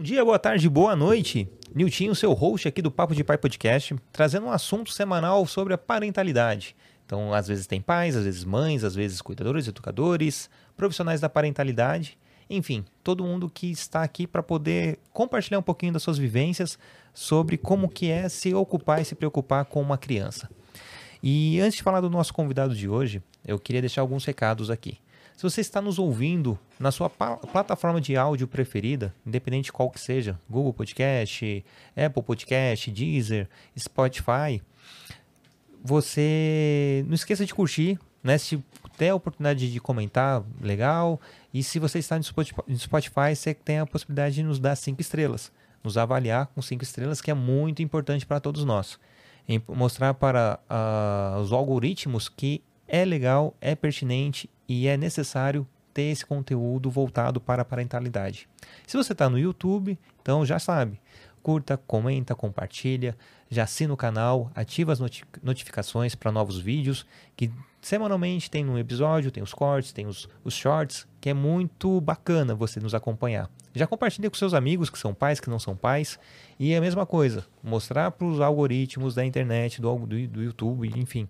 Bom dia, boa tarde, boa noite. Niltinho, seu host aqui do Papo de Pai Podcast, trazendo um assunto semanal sobre a parentalidade. Então, às vezes tem pais, às vezes mães, às vezes cuidadores, educadores, profissionais da parentalidade, enfim, todo mundo que está aqui para poder compartilhar um pouquinho das suas vivências sobre como que é se ocupar e se preocupar com uma criança. E antes de falar do nosso convidado de hoje, eu queria deixar alguns recados aqui. Se você está nos ouvindo na sua plataforma de áudio preferida, independente de qual que seja, Google Podcast, Apple Podcast, Deezer, Spotify, você não esqueça de curtir, né? Se a oportunidade de comentar, legal. E se você está no Spotify, você tem a possibilidade de nos dar cinco estrelas, nos avaliar com cinco estrelas, que é muito importante para todos nós. Em mostrar para uh, os algoritmos que é legal, é pertinente e é necessário ter esse conteúdo voltado para a parentalidade. Se você está no YouTube, então já sabe, curta, comenta, compartilha, já assina o canal, ativa as notificações para novos vídeos, que semanalmente tem um episódio, tem os cortes, tem os, os shorts, que é muito bacana você nos acompanhar. Já compartilha com seus amigos que são pais, que não são pais, e é a mesma coisa, mostrar para os algoritmos da internet, do, do, do YouTube, enfim,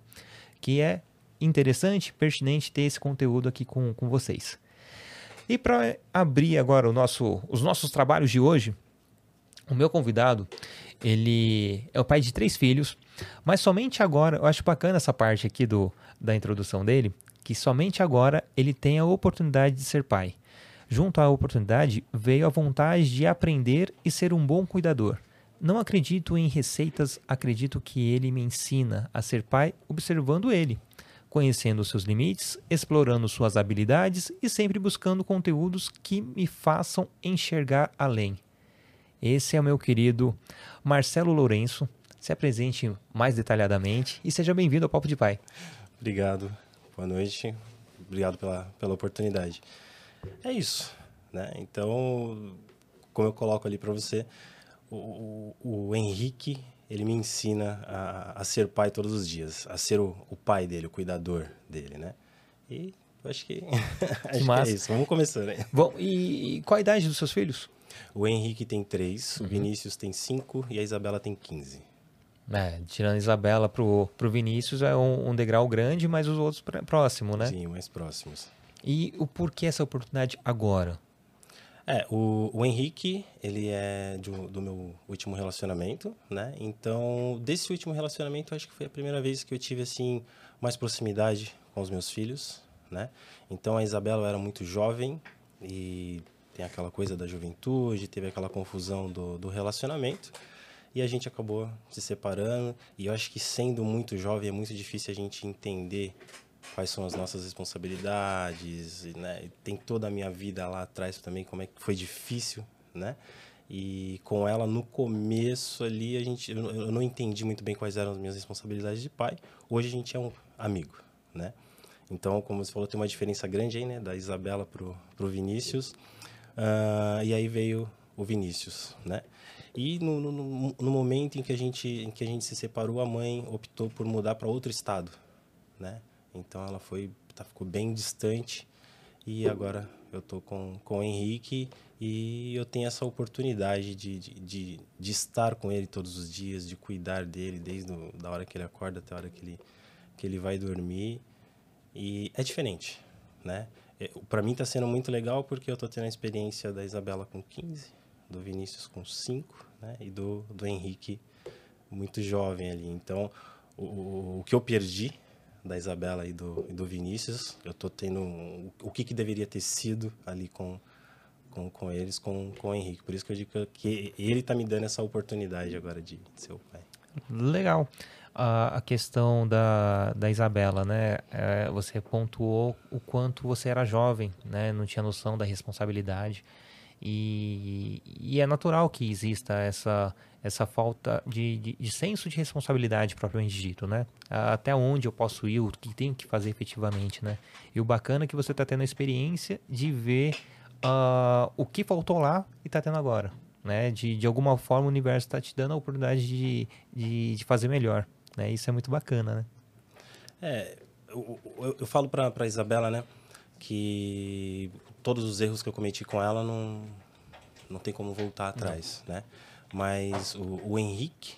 que é interessante, pertinente ter esse conteúdo aqui com, com vocês. E para abrir agora o nosso, os nossos trabalhos de hoje, o meu convidado, ele é o pai de três filhos, mas somente agora, eu acho bacana essa parte aqui do, da introdução dele, que somente agora ele tem a oportunidade de ser pai. Junto à oportunidade veio a vontade de aprender e ser um bom cuidador. Não acredito em receitas, acredito que ele me ensina a ser pai observando ele conhecendo seus limites, explorando suas habilidades e sempre buscando conteúdos que me façam enxergar além. Esse é o meu querido Marcelo Lourenço. Se apresente mais detalhadamente e seja bem-vindo ao Papo de Pai. Obrigado, boa noite, obrigado pela, pela oportunidade. É isso, né? Então, como eu coloco ali para você, o, o, o Henrique ele me ensina a, a, ser pai todos os dias, a ser o, o, pai dele, o cuidador dele, né? E acho que, acho que é isso. Vamos começar, né? Bom, e qual a idade dos seus filhos? O Henrique tem três, uhum. o Vinícius tem cinco e a Isabela tem quinze. É, tirando a Isabela pro, pro Vinícius é um, um degrau grande, mas os outros próximo, né? Sim, mais próximos. E o porquê essa oportunidade agora? É, o, o Henrique, ele é do, do meu último relacionamento, né? Então, desse último relacionamento, acho que foi a primeira vez que eu tive, assim, mais proximidade com os meus filhos, né? Então, a Isabela era muito jovem e tem aquela coisa da juventude, teve aquela confusão do, do relacionamento e a gente acabou se separando. E eu acho que sendo muito jovem é muito difícil a gente entender quais são as nossas responsabilidades, né? Tem toda a minha vida lá atrás também, como é que foi difícil, né? E com ela no começo ali a gente eu não entendi muito bem quais eram as minhas responsabilidades de pai. Hoje a gente é um amigo, né? Então, como você falou, tem uma diferença grande aí, né, da Isabela pro pro Vinícius. Uh, e aí veio o Vinícius, né? E no, no, no, momento em que a gente em que a gente se separou, a mãe optou por mudar para outro estado, né? Então ela foi, tá, ficou bem distante e agora eu tô com, com o Henrique e eu tenho essa oportunidade de, de, de, de estar com ele todos os dias, de cuidar dele desde a da hora que ele acorda até a hora que ele, que ele vai dormir. E é diferente, né? É, Para mim está sendo muito legal porque eu tô tendo a experiência da Isabela com 15, do Vinícius com 5, né? E do, do Henrique muito jovem ali. Então, o, o que eu perdi da Isabela e do, e do Vinícius. Eu estou tendo um, o que, que deveria ter sido ali com, com, com eles, com, com o Henrique. Por isso que eu digo que ele está me dando essa oportunidade agora de, de ser o pai. Legal. A, a questão da, da Isabela, né? É, você pontuou o quanto você era jovem, né? Não tinha noção da responsabilidade. E, e é natural que exista essa, essa falta de, de, de, senso de responsabilidade propriamente dito, né? Até onde eu posso ir, o que tenho que fazer efetivamente, né? E o bacana é que você está tendo a experiência de ver uh, o que faltou lá e está tendo agora, né? De, de alguma forma o universo está te dando a oportunidade de, de, de, fazer melhor, né? Isso é muito bacana, né? É, eu, eu, eu falo para Isabela, né? Que todos os erros que eu cometi com ela não não tem como voltar atrás, né? Mas o, o Henrique,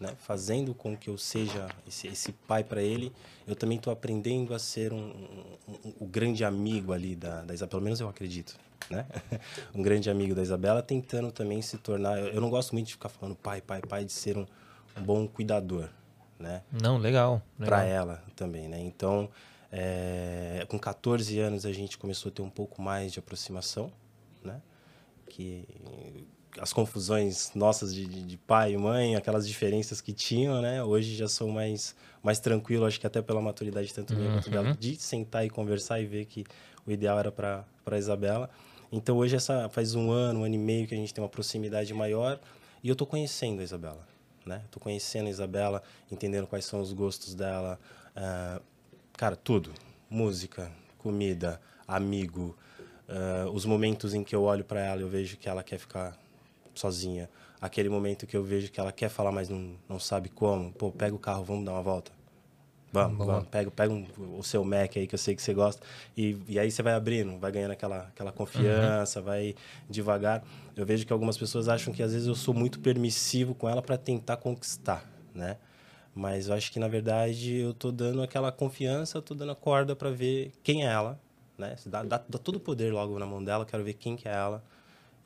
né, fazendo com que eu seja esse, esse pai para ele, eu também estou aprendendo a ser um, um, um, um, grande amigo ali da, da Isabela, pelo menos eu acredito, né? um grande amigo da Isabela, tentando também se tornar. Eu, eu, não gosto muito de ficar falando pai, pai, pai, de ser um, bom cuidador, né? Não, legal. legal. Para ela também, né? Então, é, com 14 anos a gente começou a ter um pouco mais de aproximação, né? Que as confusões nossas de, de, pai e mãe, aquelas diferenças que tinham, né? Hoje já sou mais, mais tranquilo, acho que até pela maturidade tanto minha uhum. quanto dela, de sentar e conversar e ver que o ideal era para a Isabela. Então hoje essa faz um ano, um ano e meio que a gente tem uma proximidade maior e eu estou conhecendo a Isabela, né? Estou conhecendo a Isabela, entendendo quais são os gostos dela, uh, cara, tudo, música, comida, amigo, uh, os momentos em que eu olho para ela eu vejo que ela quer ficar sozinha. Aquele momento que eu vejo que ela quer falar, mas não, não sabe como. Pô, pega o carro, vamos dar uma volta. Vamos, Boa. vamos. Pega, pega um, o seu Mac aí, que eu sei que você gosta. E, e aí você vai abrindo, vai ganhando aquela, aquela confiança, uhum. vai devagar. Eu vejo que algumas pessoas acham que às vezes eu sou muito permissivo com ela para tentar conquistar, né? Mas eu acho que, na verdade, eu tô dando aquela confiança, tô dando a corda para ver quem é ela, né? Dá, dá, dá todo o poder logo na mão dela, quero ver quem que é ela.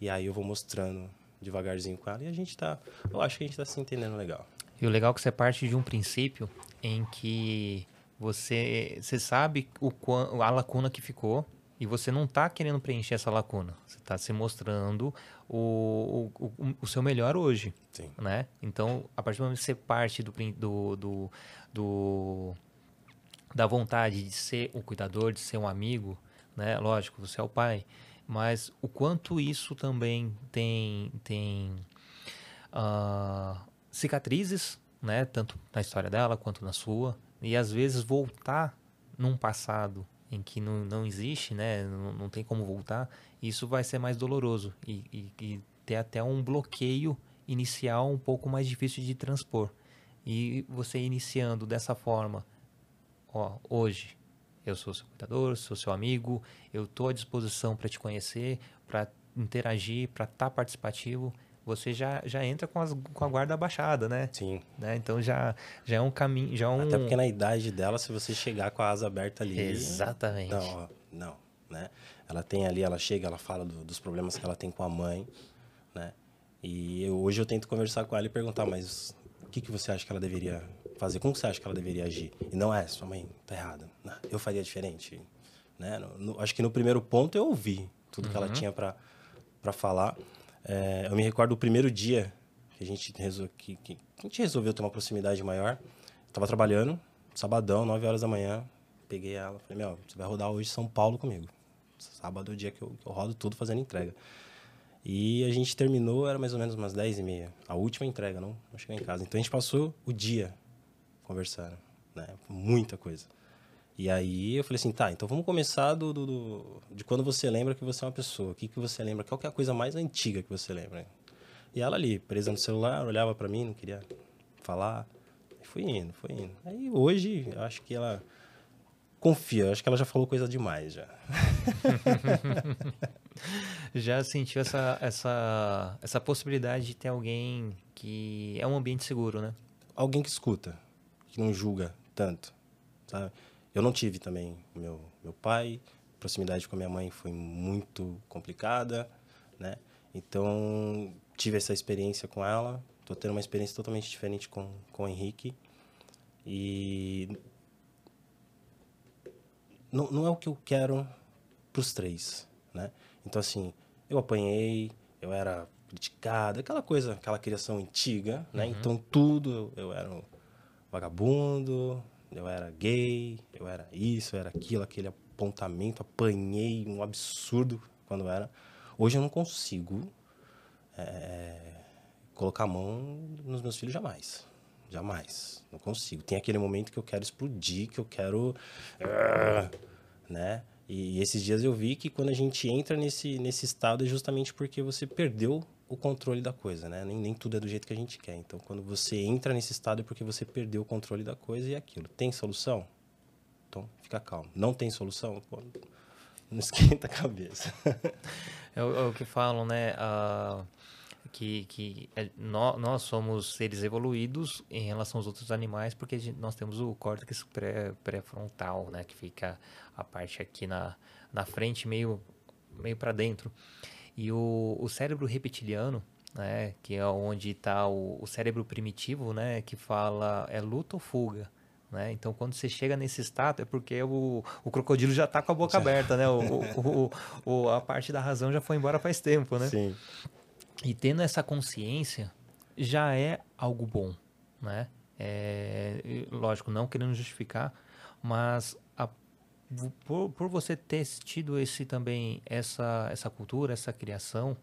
E aí eu vou mostrando devagarzinho com ela e a gente tá. Eu acho que a gente tá se entendendo legal. E o legal é que você parte de um princípio em que você, você sabe o, a lacuna que ficou e você não está querendo preencher essa lacuna. Você está se mostrando o, o, o, o, seu melhor hoje. Sim. Né? Então, a partir do momento que você parte do, do, do, do, da vontade de ser um cuidador, de ser um amigo, né? lógico, você é o pai, mas o quanto isso também tem, tem uh, cicatrizes, né? tanto na história dela quanto na sua, e às vezes voltar num passado em que não, não existe, né? não, não tem como voltar, isso vai ser mais doloroso e, e, e ter até um bloqueio inicial um pouco mais difícil de transpor. E você iniciando dessa forma, ó, hoje eu sou seu cuidador, sou seu amigo, eu estou à disposição para te conhecer, para interagir, para estar tá participativo. Você já, já entra com, as, com a guarda abaixada, né? Sim. Né? Então já, já é um caminho. Já é um... Até porque na idade dela, se você chegar com a asa aberta ali. Exatamente. Não, ó, não. Né? Ela tem ali, ela chega, ela fala do, dos problemas que ela tem com a mãe, né? E eu, hoje eu tento conversar com ela e perguntar, mas o que, que você acha que ela deveria fazer? Como você acha que ela deveria agir? E não é, sua mãe tá errada. Não, eu faria diferente. Né? No, no, acho que no primeiro ponto eu ouvi tudo uhum. que ela uhum. tinha para falar. É, eu me recordo do primeiro dia que a gente, resol... que, que a gente resolveu ter uma proximidade maior. Tava trabalhando, sabadão, 9 horas da manhã. Peguei ela, falei, meu, você vai rodar hoje São Paulo comigo. Sábado é o dia que eu, que eu rodo tudo fazendo entrega. E a gente terminou, era mais ou menos umas 10 e meia. A última entrega, não, não cheguei em casa. Então a gente passou o dia conversando, né? Muita coisa. E aí eu falei assim, tá, então vamos começar do, do, do, de quando você lembra que você é uma pessoa. O que, que você lembra? Qual que é a coisa mais antiga que você lembra? E ela ali, presa no celular, olhava para mim, não queria falar. E fui indo, fui indo. Aí hoje, eu acho que ela confia, acho que ela já falou coisa demais já. já sentiu essa, essa, essa possibilidade de ter alguém que é um ambiente seguro, né? Alguém que escuta, que não julga tanto, sabe? Eu não tive também meu meu pai, proximidade com a minha mãe foi muito complicada, né? Então tive essa experiência com ela, tô tendo uma experiência totalmente diferente com com o Henrique e não, não é o que eu quero para os três, né? Então assim, eu apanhei, eu era criticado, aquela coisa, aquela criação antiga, né? Uhum. Então tudo eu, eu era vagabundo, eu era gay, eu era isso, eu era aquilo, aquele apontamento, apanhei um absurdo quando era. Hoje eu não consigo é, colocar a mão nos meus filhos jamais. Jamais. Não consigo. Tem aquele momento que eu quero explodir, que eu quero. Uh, né? E esses dias eu vi que quando a gente entra nesse, nesse estado é justamente porque você perdeu o controle da coisa, né? Nem, nem tudo é do jeito que a gente quer. Então, quando você entra nesse estado é porque você perdeu o controle da coisa e aquilo. Tem solução? Então, fica calmo. Não tem solução? Pô, não esquenta a cabeça. é, o, é, o, que falam, né? Uh, que, que é, nós, nós, somos seres evoluídos em relação aos outros animais, porque gente, nós temos o córtex pré-frontal, pré né? Que fica a parte aqui na, na frente, meio, meio para dentro. E o, o cérebro reptiliano, né? Que é onde está o, o cérebro primitivo, né? Que fala é luta ou fuga. Né? Então, quando você chega nesse estado, é porque o, o crocodilo já está com a boca aberta, né? O, o, a parte da razão já foi embora faz tempo, né? Sim. E tendo essa consciência, já é algo bom, né? É, lógico, não querendo justificar, mas por, por você ter tido esse também essa, essa cultura, essa criação,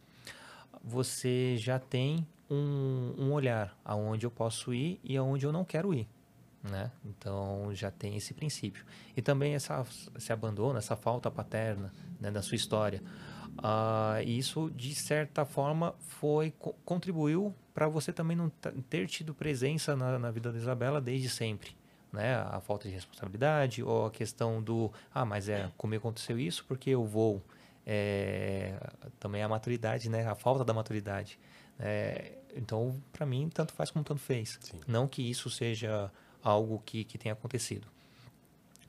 você já tem um, um olhar aonde eu posso ir e aonde eu não quero ir né? Então já tem esse princípio e também essa esse abandono, essa falta paterna né, da sua história. Uh, isso de certa forma foi contribuiu para você também não ter tido presença na, na vida da Isabela desde sempre, né? A falta de responsabilidade ou a questão do ah, mas é comigo aconteceu isso porque eu vou é, também a maturidade, né? A falta da maturidade. É, então, para mim, tanto faz como tanto fez. Sim. Não que isso seja algo que, que tenha acontecido.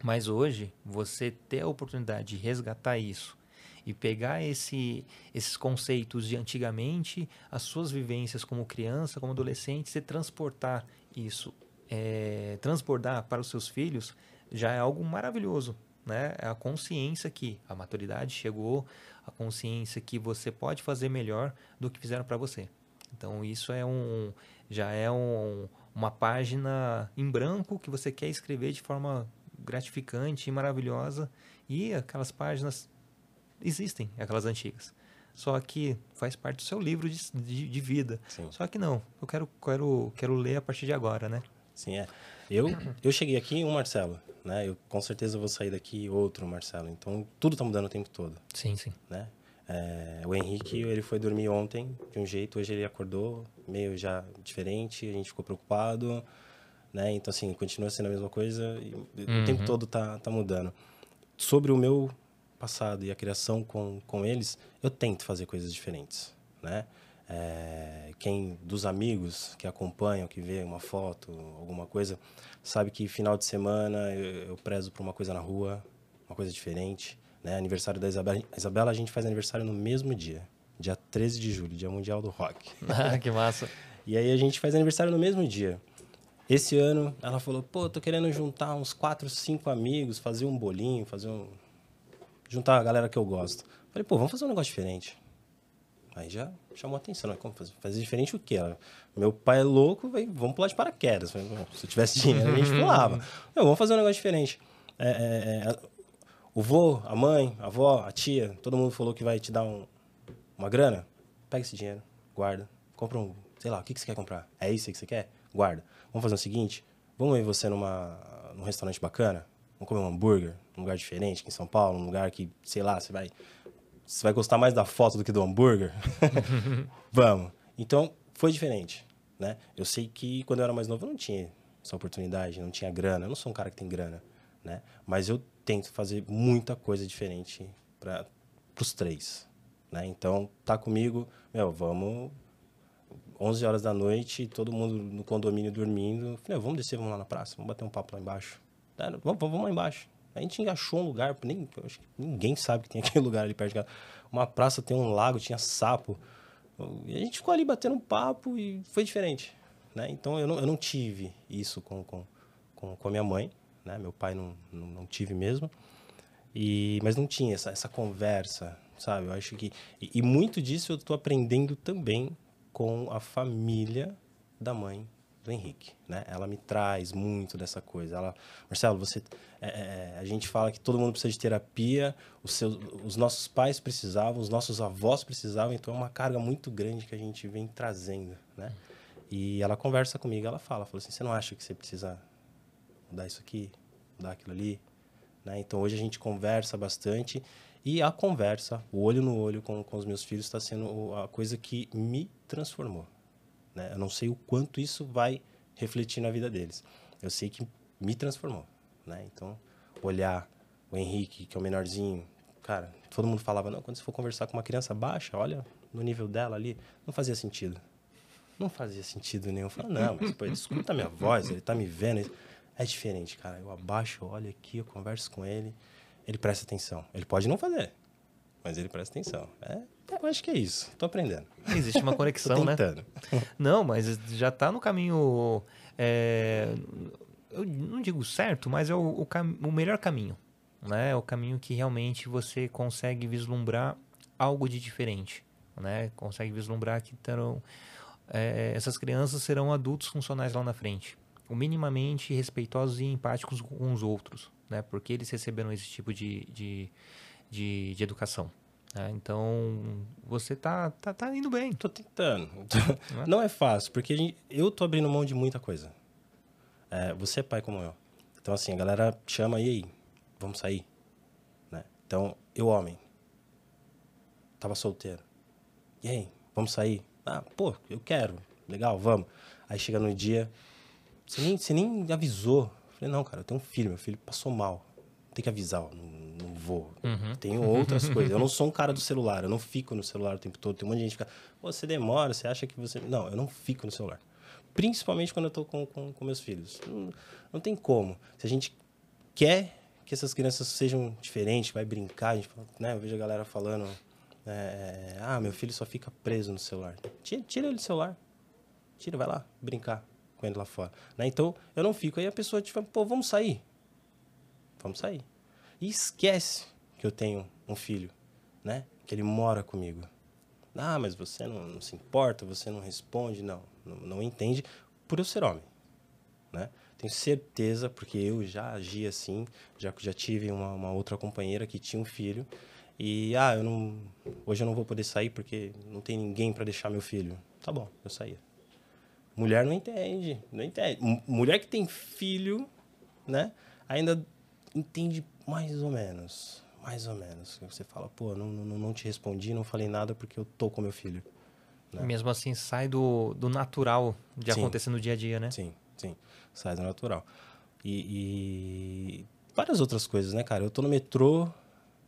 Mas hoje, você ter a oportunidade de resgatar isso e pegar esse, esses conceitos de antigamente, as suas vivências como criança, como adolescente, e transportar isso, é, transbordar para os seus filhos, já é algo maravilhoso. Né? É a consciência que a maturidade chegou, a consciência que você pode fazer melhor do que fizeram para você. Então isso é um, já é um, uma página em branco que você quer escrever de forma gratificante e maravilhosa e aquelas páginas existem, aquelas antigas. Só que faz parte do seu livro de, de, de vida. Sim. Só que não, eu quero, quero, quero ler a partir de agora, né? Sim, é. Eu, eu cheguei aqui um Marcelo, né? Eu com certeza vou sair daqui outro Marcelo. Então tudo tá mudando o tempo todo. Sim, sim. Né? É, o Henrique, ele foi dormir ontem de um jeito, hoje ele acordou meio já diferente, a gente ficou preocupado, né? Então, assim, continua sendo a mesma coisa e uhum. o tempo todo tá, tá mudando. Sobre o meu passado e a criação com, com eles, eu tento fazer coisas diferentes, né? É, quem dos amigos que acompanham, que vê uma foto, alguma coisa, sabe que final de semana eu, eu prezo por uma coisa na rua, uma coisa diferente. Né? Aniversário da Isabela. Isabela, a gente faz aniversário no mesmo dia, dia 13 de julho, dia mundial do rock. Ah, que massa. e aí a gente faz aniversário no mesmo dia. Esse ano, ela falou, pô, tô querendo juntar uns quatro, cinco amigos, fazer um bolinho, fazer um... Juntar a galera que eu gosto. Falei, pô, vamos fazer um negócio diferente. Aí já chamou a atenção, né? Como fazer? fazer diferente o quê? Meu pai é louco, véio, vamos pular de paraquedas. Falei, se eu tivesse dinheiro, a gente pulava. Vamos fazer um negócio diferente. É, é, é, o vô, a mãe, a avó, a tia, todo mundo falou que vai te dar um, uma grana. Pega esse dinheiro, guarda, compra um, sei lá, o que, que você quer comprar? É isso que você quer? Guarda. Vamos fazer o seguinte, vamos ver você numa, num restaurante bacana, vamos comer um hambúrguer, num lugar diferente aqui em São Paulo, num lugar que, sei lá, você vai, você vai gostar mais da foto do que do hambúrguer. vamos. Então, foi diferente, né? Eu sei que quando eu era mais novo eu não tinha essa oportunidade, não tinha grana. Eu não sou um cara que tem grana, né? Mas eu tento fazer muita coisa diferente para os três, né? Então, tá comigo, meu, vamos 11 horas da noite, todo mundo no condomínio dormindo. Falei, vamos descer, vamos lá na praça, vamos bater um papo lá embaixo. Vamos, vamos lá embaixo. A gente achou um lugar, nem, acho que ninguém sabe que tem aquele lugar ali perto de casa. Uma praça tem um lago, tinha sapo. E a gente ficou ali batendo um papo e foi diferente. Né? Então eu não, eu não tive isso com, com, com, com a minha mãe né? Meu pai não, não, não, tive mesmo. E, mas não tinha essa, essa conversa, sabe? Eu acho que... E, e muito disso eu estou aprendendo também com a família da mãe do Henrique, né? Ela me traz muito dessa coisa. Ela, Marcelo, você, é, é, a gente fala que todo mundo precisa de terapia. Os seus, os nossos pais precisavam, os nossos avós precisavam. Então é uma carga muito grande que a gente vem trazendo, né? E ela conversa comigo, ela fala, fala assim, você não acha que você precisa mudar isso aqui, mudar aquilo ali. Né? Então hoje a gente conversa bastante e a conversa, o olho no olho com, com os meus filhos está sendo a coisa que me transformou. Né? Eu não sei o quanto isso vai refletir na vida deles. Eu sei que me transformou. Né? Então, olhar o Henrique, que é o menorzinho, cara, todo mundo falava, não, quando você for conversar com uma criança baixa, olha no nível dela ali, não fazia sentido. Não fazia sentido nenhum. Eu falava, não, mas pô, ele escuta a minha voz, ele tá me vendo. É diferente, cara. Eu abaixo, olho aqui, eu converso com ele, ele presta atenção. Ele pode não fazer, mas ele presta atenção. É, eu acho que é isso. Tô aprendendo. Existe uma conexão, né? tentando. Não, mas já tá no caminho. é, eu não digo certo, mas é o, o, cam- o melhor caminho. Né? É o caminho que realmente você consegue vislumbrar algo de diferente. Né? Consegue vislumbrar que terão, é, essas crianças serão adultos funcionais lá na frente. O minimamente respeitosos e empáticos com os outros. Né? Porque eles receberam esse tipo de, de, de, de educação. né? Então, você tá, tá, tá indo bem. Tô tentando. Não é fácil, porque gente- eu tô abrindo mão de muita coisa. É, você é pai como eu. Então, assim, a galera chama, e aí? Vamos sair? Né? Então, eu, homem, tava solteiro. E aí? Vamos sair? Ah, pô, eu quero. Legal, vamos. Aí chega no dia, você nem, você nem avisou. Eu falei, não, cara, eu tenho um filho, meu filho passou mal. Tem que avisar, ó, não, vou. Tenho outras coisas. Eu não sou um cara do celular, eu não fico no celular o tempo todo. Tem um monte de gente que fica, você demora, você acha que você. Não, eu não fico no celular. Principalmente quando eu tô com, com, com meus filhos. Não, não tem como. Se a gente quer que essas crianças sejam diferentes, vai brincar, a gente, fala, né? Eu vejo a galera falando, é, ah, meu filho só fica preso no celular. Tira, tira ele do celular. Tira, vai lá, brincar com ele lá fora. Né? Então, eu não fico. Aí a pessoa, tipo, pô, vamos sair. Vamos sair. E esquece que eu tenho um filho, né? Que ele mora comigo. Ah, mas você não, não se importa, você não responde. Não, não, não entende por eu ser homem, né? Tenho certeza, porque eu já agi assim, já, já tive uma, uma outra companheira que tinha um filho. E, ah, eu não, hoje eu não vou poder sair porque não tem ninguém para deixar meu filho. Tá bom, eu saía. Mulher não entende, não entende. M- Mulher que tem filho, né? Ainda entende mais ou menos, mais ou menos. Você fala, pô, não, não, não te respondi, não falei nada porque eu tô com meu filho. Né? Mesmo assim, sai do, do natural de Sim. acontecer no dia a dia, né? Sim, sim. Sai do natural. E, e várias outras coisas, né, cara? Eu tô no metrô,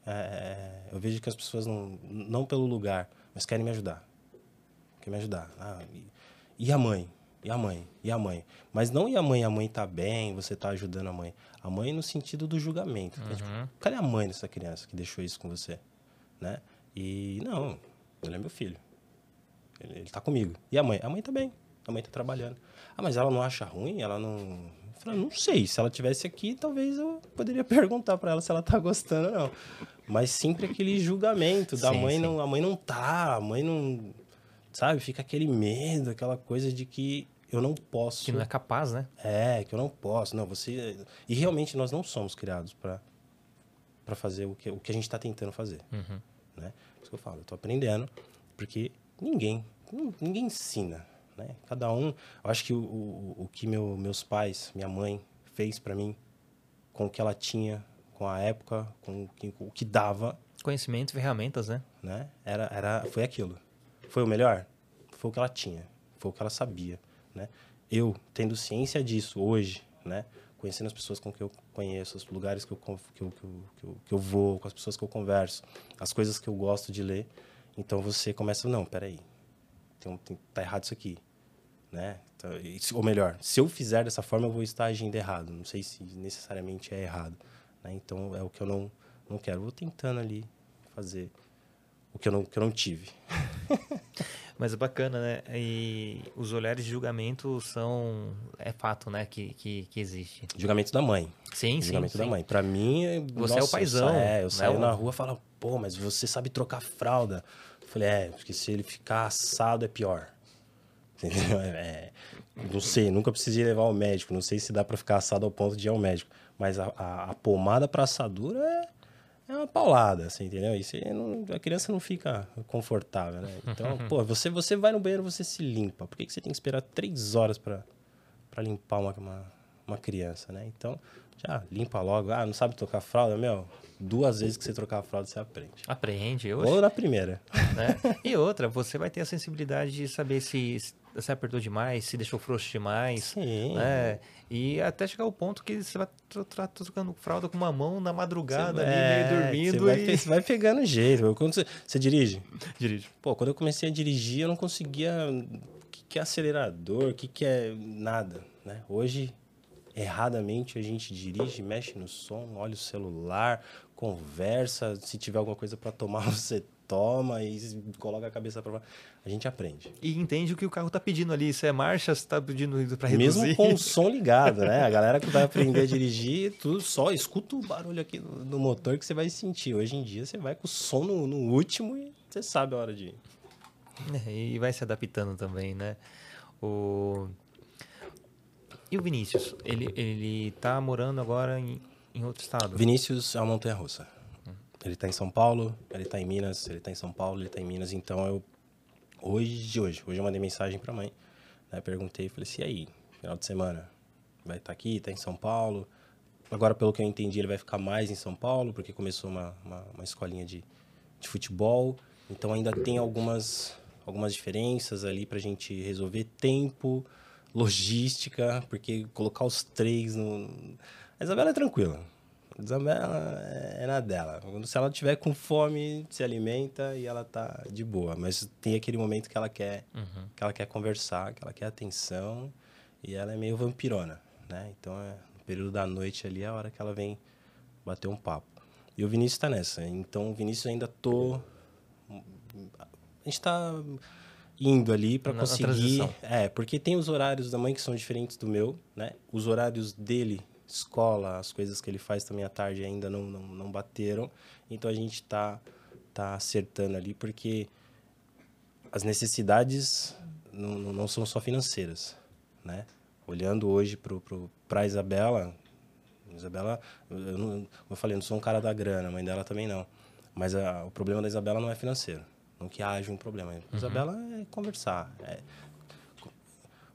é, eu vejo que as pessoas não, não pelo lugar, mas querem me ajudar. Querem me ajudar. Ah, e, e a mãe? E a mãe? E a mãe? Mas não e a mãe? A mãe tá bem, você tá ajudando a mãe. A mãe no sentido do julgamento. que é tipo, cadê a mãe dessa criança que deixou isso com você? Né? E não, ele é meu filho. Ele, ele tá comigo. E a mãe? A mãe tá bem. A mãe tá trabalhando. Ah, mas ela não acha ruim? Ela não. Eu falei, não sei. Se ela tivesse aqui, talvez eu poderia perguntar pra ela se ela tá gostando ou não. Mas sempre aquele julgamento da Sim, mãe sim. não. A mãe não tá, a mãe não. Sabe? Fica aquele medo, aquela coisa de que eu não posso. Que não é capaz, né? É, que eu não posso. Não, você. E realmente nós não somos criados para para fazer o que, o que a gente está tentando fazer. Uhum. Né? Por isso que eu falo, eu tô aprendendo, porque ninguém, nin- ninguém ensina. Né? Cada um. Eu acho que o, o, o que meu, meus pais, minha mãe, fez para mim, com o que ela tinha, com a época, com o que, o que dava, Conhecimento, ferramentas, né? né? Era, era, foi aquilo. Foi o melhor? Foi o que ela tinha, foi o que ela sabia, né? Eu, tendo ciência disso hoje, né? Conhecendo as pessoas com que eu conheço, os lugares que eu, que eu, que eu, que eu, vou, com as pessoas que eu converso, as coisas que eu gosto de ler. Então você começa, não, peraí, tem, tem, tá errado isso aqui, né? Então, se- ou melhor, se eu fizer dessa forma, eu vou estar agindo errado. Não sei se necessariamente é errado, né? Então é o que eu não, não quero. Vou tentando ali fazer o que eu não, que eu não tive. Mas é bacana, né? E os olhares de julgamento são. É fato, né? Que, que, que existe. Julgamento da mãe. Sim, sim. julgamento da sim. mãe. Pra mim, é- Você é o nossa, eu paizão, sa- É, eu né? saio O- na rua e falo, pô, mas você sabe trocar fralda. Eu falei, é, porque se ele ficar assado é pior. Entendeu? É, não sei, nunca precisei levar ao médico. Não sei se dá pra ficar assado ao ponto de ir ao médico. Mas a, a- a pomada pra assadura é, é uma paulada, assim, entendeu? Isso não- a criança não fica confortável, né? Então, pô, você, você vai no banheiro, você se limpa. Por que, que você tem que esperar três horas pra, pra limpar uma, uma, uma criança, né? Então, já limpa logo. Ah, não sabe trocar fralda? Meu, duas vezes que você trocar a fralda, você aprende. Aprende. Eu Ou na primeira. né? E outra, você vai ter a sensibilidade de saber se se apertou demais, se deixou frouxo demais. Sim. Né? E até chegar ao ponto que você vai trocando fralda com uma mão na madrugada ali, É, meio dormindo. Você vai, e... você vai pegando jeito. Quando você, você dirige? Dirige. Pô, quando eu comecei a dirigir, eu não conseguia. O que, que é acelerador? O que, que é nada? Né? Hoje, erradamente, a gente dirige, mexe no som, olha o celular, conversa. Se tiver alguma coisa para tomar, você toma e coloca a cabeça para A gente aprende. E entende o que o carro tá pedindo ali. Se é marcha, se tá pedindo para reduzir. Mesmo com o som ligado, né? A galera que vai aprender a dirigir, tu só escuta o barulho aqui no, no motor que você vai sentir. Hoje em dia, você vai com o som no, no último e você sabe a hora de ir. É, e vai se adaptando também, né? O... E o Vinícius? Ele, ele tá morando agora em, em outro estado? Vinícius é uma montanha-russa. Ele tá em São Paulo, ele tá em Minas, ele tá em São Paulo, ele tá em Minas. Então, eu... Hoje, hoje, hoje eu mandei mensagem pra mãe. Né? Perguntei, falei assim, e aí? Final de semana? Vai estar tá aqui, tá em São Paulo? Agora, pelo que eu entendi, ele vai ficar mais em São Paulo, porque começou uma, uma, uma escolinha de, de futebol. Então, ainda tem algumas, algumas diferenças ali pra gente resolver. Tempo, logística, porque colocar os três no... A Isabela é tranquila. A Isabela é na dela. Se ela tiver com fome, se alimenta e ela tá de boa. Mas tem aquele momento que ela quer, Uhum. que ela quer conversar, que ela quer atenção. E ela é meio vampirona, né? Então, é, no período da noite ali é a hora que ela vem bater um papo. E o Vinícius tá nessa. Então, o Vinícius ainda tô... A gente tá indo ali para conseguir... É, porque tem os horários da mãe que são diferentes do meu, né? Os horários dele, escola, as coisas que ele faz também à tarde ainda não, não, não bateram. Então a gente tá, tá acertando ali, porque as necessidades não, não- são só financeiras, né? Olhando hoje pro, pro, pra Isabela, Isabela, eu, não, como eu falei, eu não sou um cara da grana, a mãe dela também não. Mas a- o problema da Isabela não é financeiro. Não que haja um problema. A Isabela é conversar. é-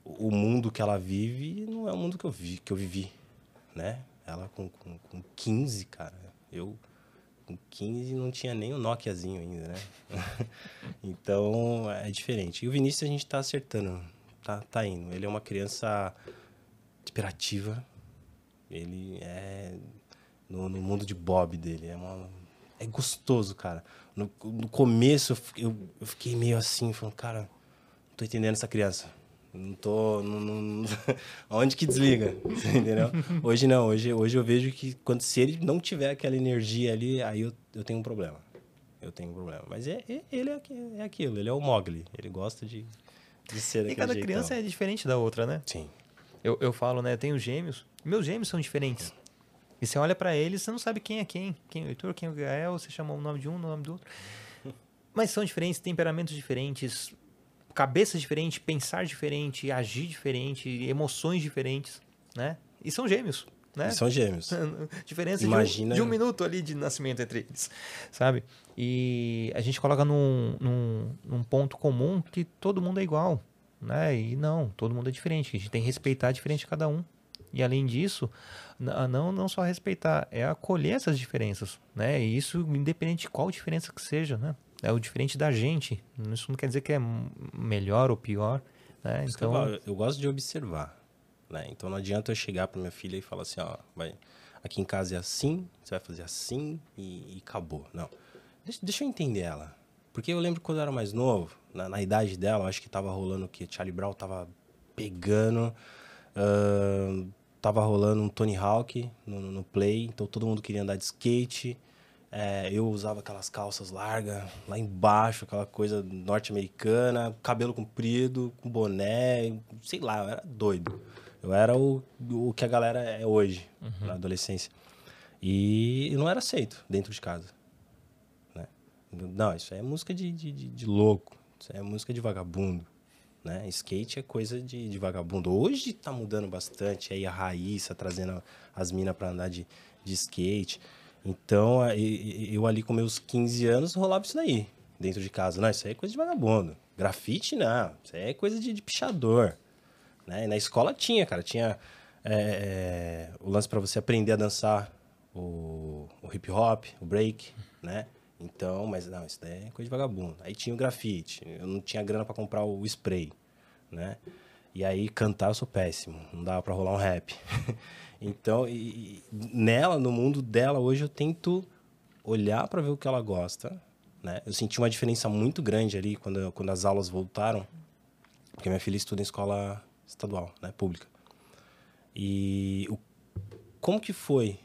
o mundo que ela vive não é o mundo que eu, vi, que eu vivi, né? Ela com, com, com 15, cara. Eu com 15 não tinha nem o Nokiazinho ainda, né? então é diferente. E o Vinícius a gente tá acertando, tá, tá indo. Ele é uma criança hiperativa. Ele é no, no mundo de Bob dele. É, uma, é gostoso, cara. No, no começo eu eu, fiquei meio assim, falando, cara, não tô entendendo essa criança. Não tô. Não, não- Onde que desliga? Entendeu? Hoje não, hoje, hoje eu vejo que quando se ele não tiver aquela energia ali, aí eu, eu tenho um problema. Eu tenho um problema. Mas é, é- ele é, é aquilo, ele é o Mogli. Ele gosta de, de ser E cada jeitão. criança é diferente da outra, né? Sim. Eu, eu falo, né? Eu tenho gêmeos. Meus gêmeos são diferentes. E você olha pra eles, você não sabe quem é quem. Quem é o Heitor, quem é o Gael, você chama o nome de um, o nome do outro. Mas são diferentes, temperamentos diferentes, cabeças diferentes, pensar diferente, agir diferente, emoções diferentes, né? E são gêmeos, né? Eles são gêmeos. Diferença Imagina- de, um, de um minuto ali de nascimento entre eles, sabe? E a gente coloca num, num, num ponto comum que todo mundo é igual, né? E não, todo mundo é diferente. A gente tem que respeitar a diferença de cada um. E além disso, não, não só respeitar, é acolher essas diferenças, né? E isso independente de qual diferença que seja, né? É o diferente da gente. Isso não quer dizer que é melhor ou pior, né? Eu, Então, falo, eu gosto de observar, né? Então não adianta eu chegar para minha filha e falar assim, ó, vai, aqui em casa é assim, você vai fazer assim e, e acabou. Não. Deixa, deixa eu entender ela. Porque eu lembro quando eu era mais novo, na, na idade dela, eu acho que tava rolando o que Charlie Brown tava pegando, ahn, tava rolando um Tony Hawk no, no Play, então todo mundo queria andar de skate. É, eu usava aquelas calças largas, lá embaixo, aquela coisa norte-americana, cabelo comprido, com boné, sei lá, eu era doido. Eu era o, o que a galera é hoje, na adolescência. E eu não era aceito dentro de casa. né? Não, isso é música de, de, de- de louco, isso é música de vagabundo. Né? Skate é coisa de, de vagabundo. Hoje tá mudando bastante, aí a Raíssa trazendo as minas para andar de, de skate. Então, eu ali com meus 15 anos rolava isso daí, dentro de casa. Não, isso aí é coisa de vagabundo. Grafite, não. Isso aí é coisa de, de pichador. Né? Na escola tinha, cara. Tinha é, é, o lance para você aprender a dançar o, o hip hop, o break, né? Então, mas não, isso daí é coisa de vagabundo. Aí tinha o grafite, eu não tinha grana para comprar o spray, né? E aí cantar eu sou péssimo, não dava para rolar um rap. então, e, nela, no mundo dela hoje eu tento olhar para ver o que ela gosta, né? Eu senti uma diferença muito grande ali quando quando as aulas voltaram, porque minha filha estuda em escola estadual, né, pública. E o, como que foi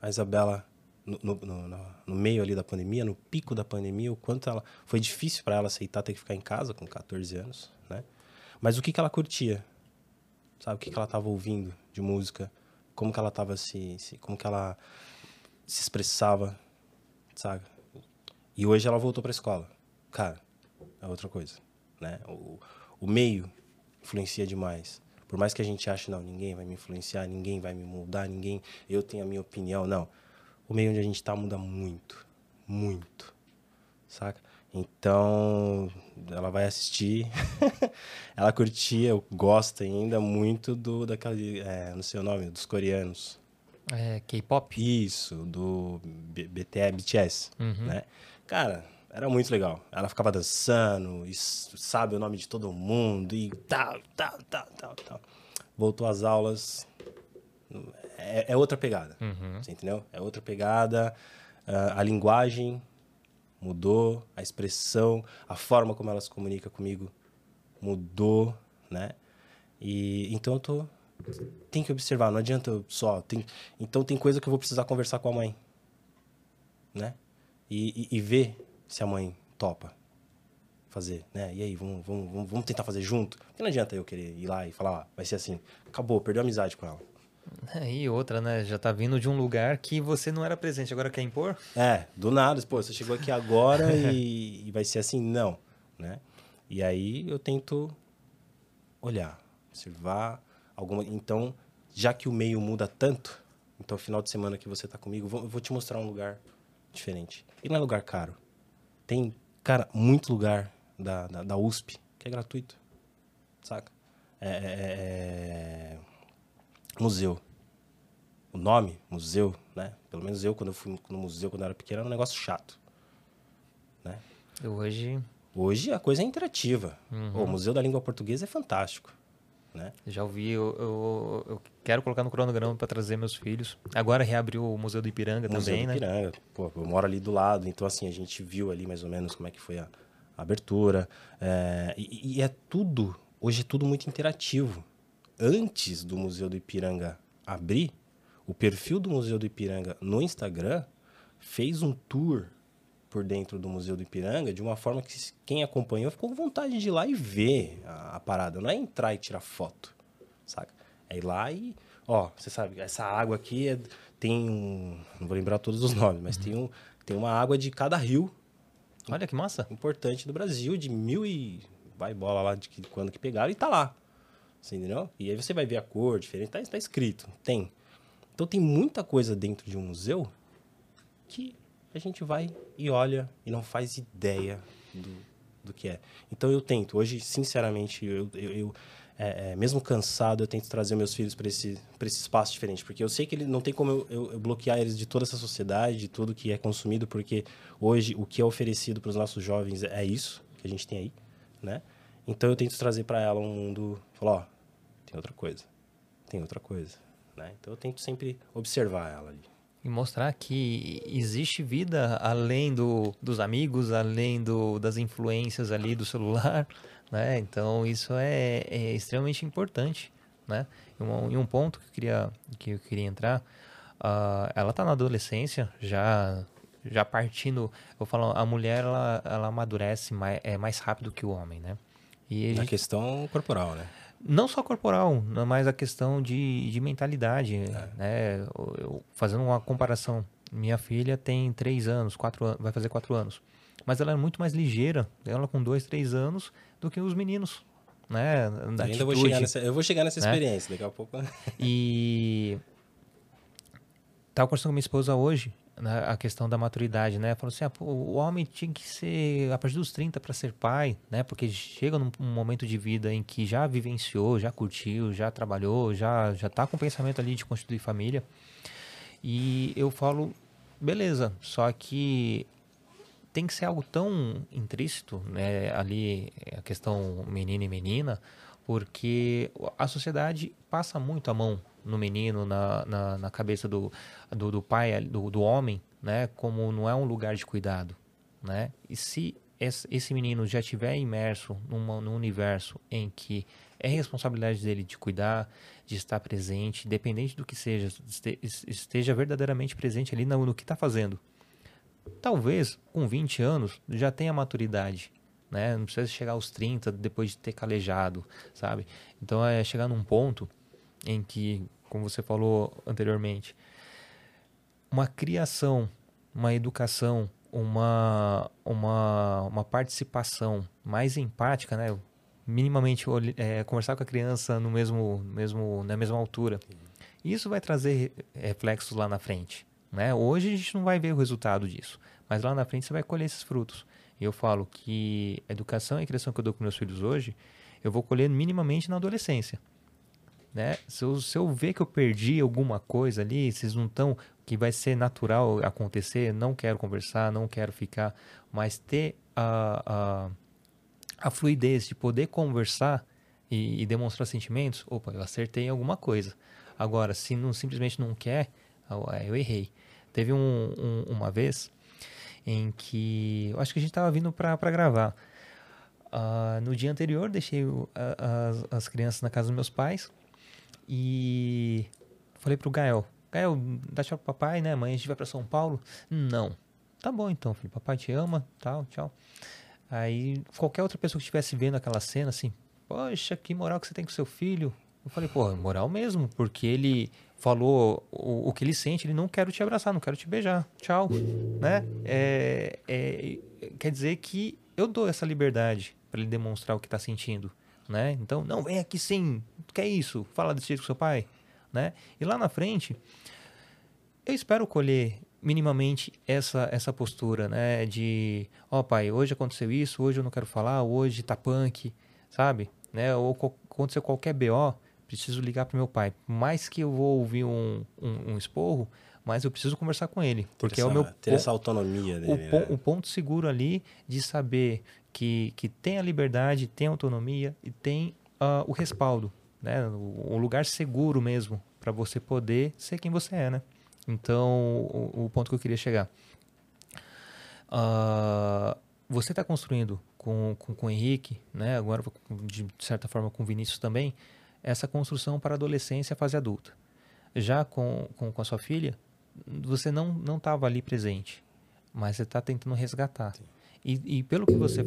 a Isabela no, no, no, meio ali da pandemia, no pico da pandemia, o quanto ela foi difícil para ela aceitar ter que ficar em casa com 14 anos, né? Mas o que que ela curtia? Sabe o que que ela estava ouvindo de música? Como que ela estava se, se, como que ela se expressava, sabe? E hoje ela voltou para a escola. Cara, é outra coisa, né? O, o meio influencia demais. Por mais que a gente ache, não, ninguém vai me influenciar, ninguém vai me mudar, ninguém, eu tenho a minha opinião, não o meio onde a gente está muda muito, muito, saca? Então, ela vai assistir, ela curtia, gosta ainda muito do daquele, é, não sei o nome, dos coreanos. É, K-pop? Isso, do BTS, BTS, uhum. né? Cara, era muito legal. Ela ficava dançando, e sabe o nome de todo mundo e tal, tal, tal, tal, tal. Voltou às aulas, é, é outra pegada. Uhum. Entendeu? É outra pegada. A linguagem mudou, a expressão, a forma como ela se comunica comigo mudou, né? E então eu tô tem que observar, não adianta eu só tem, então tem coisa que eu vou precisar conversar com a mãe, né? E, e, e ver se a mãe topa fazer, né? E aí, vamos, vamos, vamos tentar fazer junto? Porque não adianta eu querer ir lá e falar, ah, vai ser assim. Acabou, perdeu a amizade com ela. É, e outra, né? Já tá vindo de um lugar que você não era presente, agora quer impor? É, do nada. Pô, você chegou aqui agora e, e vai ser assim? Não, né? E aí eu tento olhar, observar alguma... Então, já que o meio muda tanto, então final de semana que você tá comigo, eu vou te mostrar um lugar diferente. E não é lugar caro. Tem, cara, muito lugar da, da, da USP que é gratuito, saca? é, é, é museu. O nome, museu, né? Pelo menos eu, quando eu fui no museu, quando eu era pequeno, era um negócio chato. Né? Hoje... Hoje a coisa é interativa. Uhum. O Museu da Língua Portuguesa é fantástico. Né? Já ouvi, eu, eu, eu, quero colocar no cronograma para trazer meus filhos. Agora reabriu o Museu do Ipiranga Museu também, do né? Ipiranga. Pô, eu moro ali do lado, então assim, a gente viu ali mais ou menos como é que foi a, a abertura. É, e, e, é tudo, hoje é tudo muito interativo antes do Museu do Ipiranga abrir, o perfil do Museu do Ipiranga no Instagram fez um tour por dentro do Museu do Ipiranga de uma forma que quem acompanhou ficou com vontade de ir lá e ver a, a parada. Não é entrar e tirar foto, saca? É ir lá e... Ó, você sabe, essa água aqui é, tem um... Não vou lembrar todos os nomes, mas uhum. tem, um, tem uma água de cada rio. Olha que massa. Importante do Brasil, de mil e... Vai bola lá de que, quando que pegaram e tá lá. Você entendeu? E aí você vai ver a cor diferente, tá, tá escrito, tem. Então tem muita coisa dentro de um museu que a gente vai e olha e não faz ideia do, do que é. Então eu tento, hoje, sinceramente, eu, eu, eu é, é, mesmo cansado, eu tento trazer meus filhos para esse, esse espaço diferente, porque eu sei que ele não tem como eu, eu, eu, bloquear eles de toda essa sociedade, de tudo que é consumido, porque hoje o que é oferecido para os nossos jovens é isso que a gente tem aí, né? Então eu tento trazer para ela um mundo, falar, ó, tem outra coisa, tem outra coisa, né? Então eu tento sempre observar ela ali. E mostrar que existe vida além do, dos amigos, além do, das influências ali do celular, né? Então isso é, é extremamente importante, né? E um, e um, ponto que eu queria, que eu queria entrar, uh, ela está na adolescência, já já partindo, eu falo, a mulher ela, ela amadurece mais, é mais rápido que o homem, né? E a gente... questão corporal, né? Não só corporal, mas a questão de, de mentalidade. É. Né? Eu, fazendo uma comparação, minha filha tem três anos, quatro anos, vai fazer quatro anos. Mas ela é muito mais ligeira, ela com dois, três anos, do que os meninos. Né? Da ainda vou chegar nessa, eu vou chegar nessa né? experiência daqui a pouco. E estava conversando com minha esposa hoje. Né, a questão da maturidade, né? Falou assim, ah, pô, o homem tinha que ser a partir dos 30 para ser pai, né? Porque chega num momento de vida em que já vivenciou, já curtiu, já trabalhou, já já tá com o pensamento ali de constituir família. E eu falo, beleza, só que tem que ser algo tão intrínseco, né? Ali a questão menino e menina, porque a sociedade passa muito a mão no menino, na, na, na cabeça do, do, do pai, do, do, homem, né? Como não é um lugar de cuidado, né? E se esse menino já estiver imerso numa, num universo em que é responsabilidade dele de cuidar, de estar presente, independente do que seja, esteja verdadeiramente presente ali no, no que está fazendo. Talvez com 20 anos já tenha maturidade, né? Não precisa chegar aos 30 depois de ter calejado, sabe? Então é chegar num ponto em que, como você falou anteriormente, uma criação, uma educação, uma, uma, uma participação mais empática, né? minimamente é, conversar com a criança no mesmo, mesmo, na mesma altura. Isso vai trazer reflexos lá na frente. Né? Hoje a gente não vai ver o resultado disso, mas lá na frente você vai colher esses frutos. Eu falo que a educação e a criação que eu dou com meus filhos hoje, eu vou colher minimamente na adolescência. Né? Se, eu, se eu ver que eu perdi alguma coisa ali, vocês não estão, que vai ser natural acontecer, não quero conversar, não quero ficar, mas ter a, a, a fluidez de poder conversar e, e, demonstrar sentimentos, opa, eu acertei em alguma coisa. Agora, se não simplesmente não quer, eu errei. Teve um, um, uma vez em que eu acho que a gente estava vindo para gravar. Uh, no dia anterior, deixei as, as crianças na casa dos meus pais e falei pro Gael: Gael, dá tchau pro papai, né? Amanhã a gente vai para São Paulo. Não. Tá bom então, filho. Papai te ama, tal, tchau. Aí qualquer outra pessoa que estivesse vendo aquela cena, assim, poxa, que moral que você tem com seu filho. Eu falei, pô, moral mesmo, porque ele falou o, o, que ele sente, ele não quero te abraçar, não quero te beijar, tchau, né? É, é, quer dizer que eu dou essa liberdade para ele demonstrar o que está sentindo, né? Então, não, vem aqui sim, que é isso? Fala desse jeito com seu pai, né? E lá na frente, eu espero colher minimamente essa essa postura, né? De, ó oh, pai, hoje aconteceu isso, hoje eu não quero falar, hoje tá punk, sabe? Né? Ou aconteceu qualquer BO, preciso ligar pro meu pai. Mais que eu vou ouvir um, um, um esporro, mas eu preciso conversar com ele. Porque essa, é o meu. Ter essa autonomia dele. O, né? o, ponto seguro ali de saber que, que tem a liberdade, tem a autonomia e tem uh, o respaldo. Né? O, o lugar seguro mesmo para você poder ser quem você é, né? Então, o, o ponto que eu queria chegar. Uh, você está construindo com, com, com o Henrique, né? agora de certa forma com o Vinícius também, essa construção para a adolescência, fase adulta. Já com, com, com a sua filha, você não não estava ali presente, mas você está tentando resgatar. E, e, pelo que você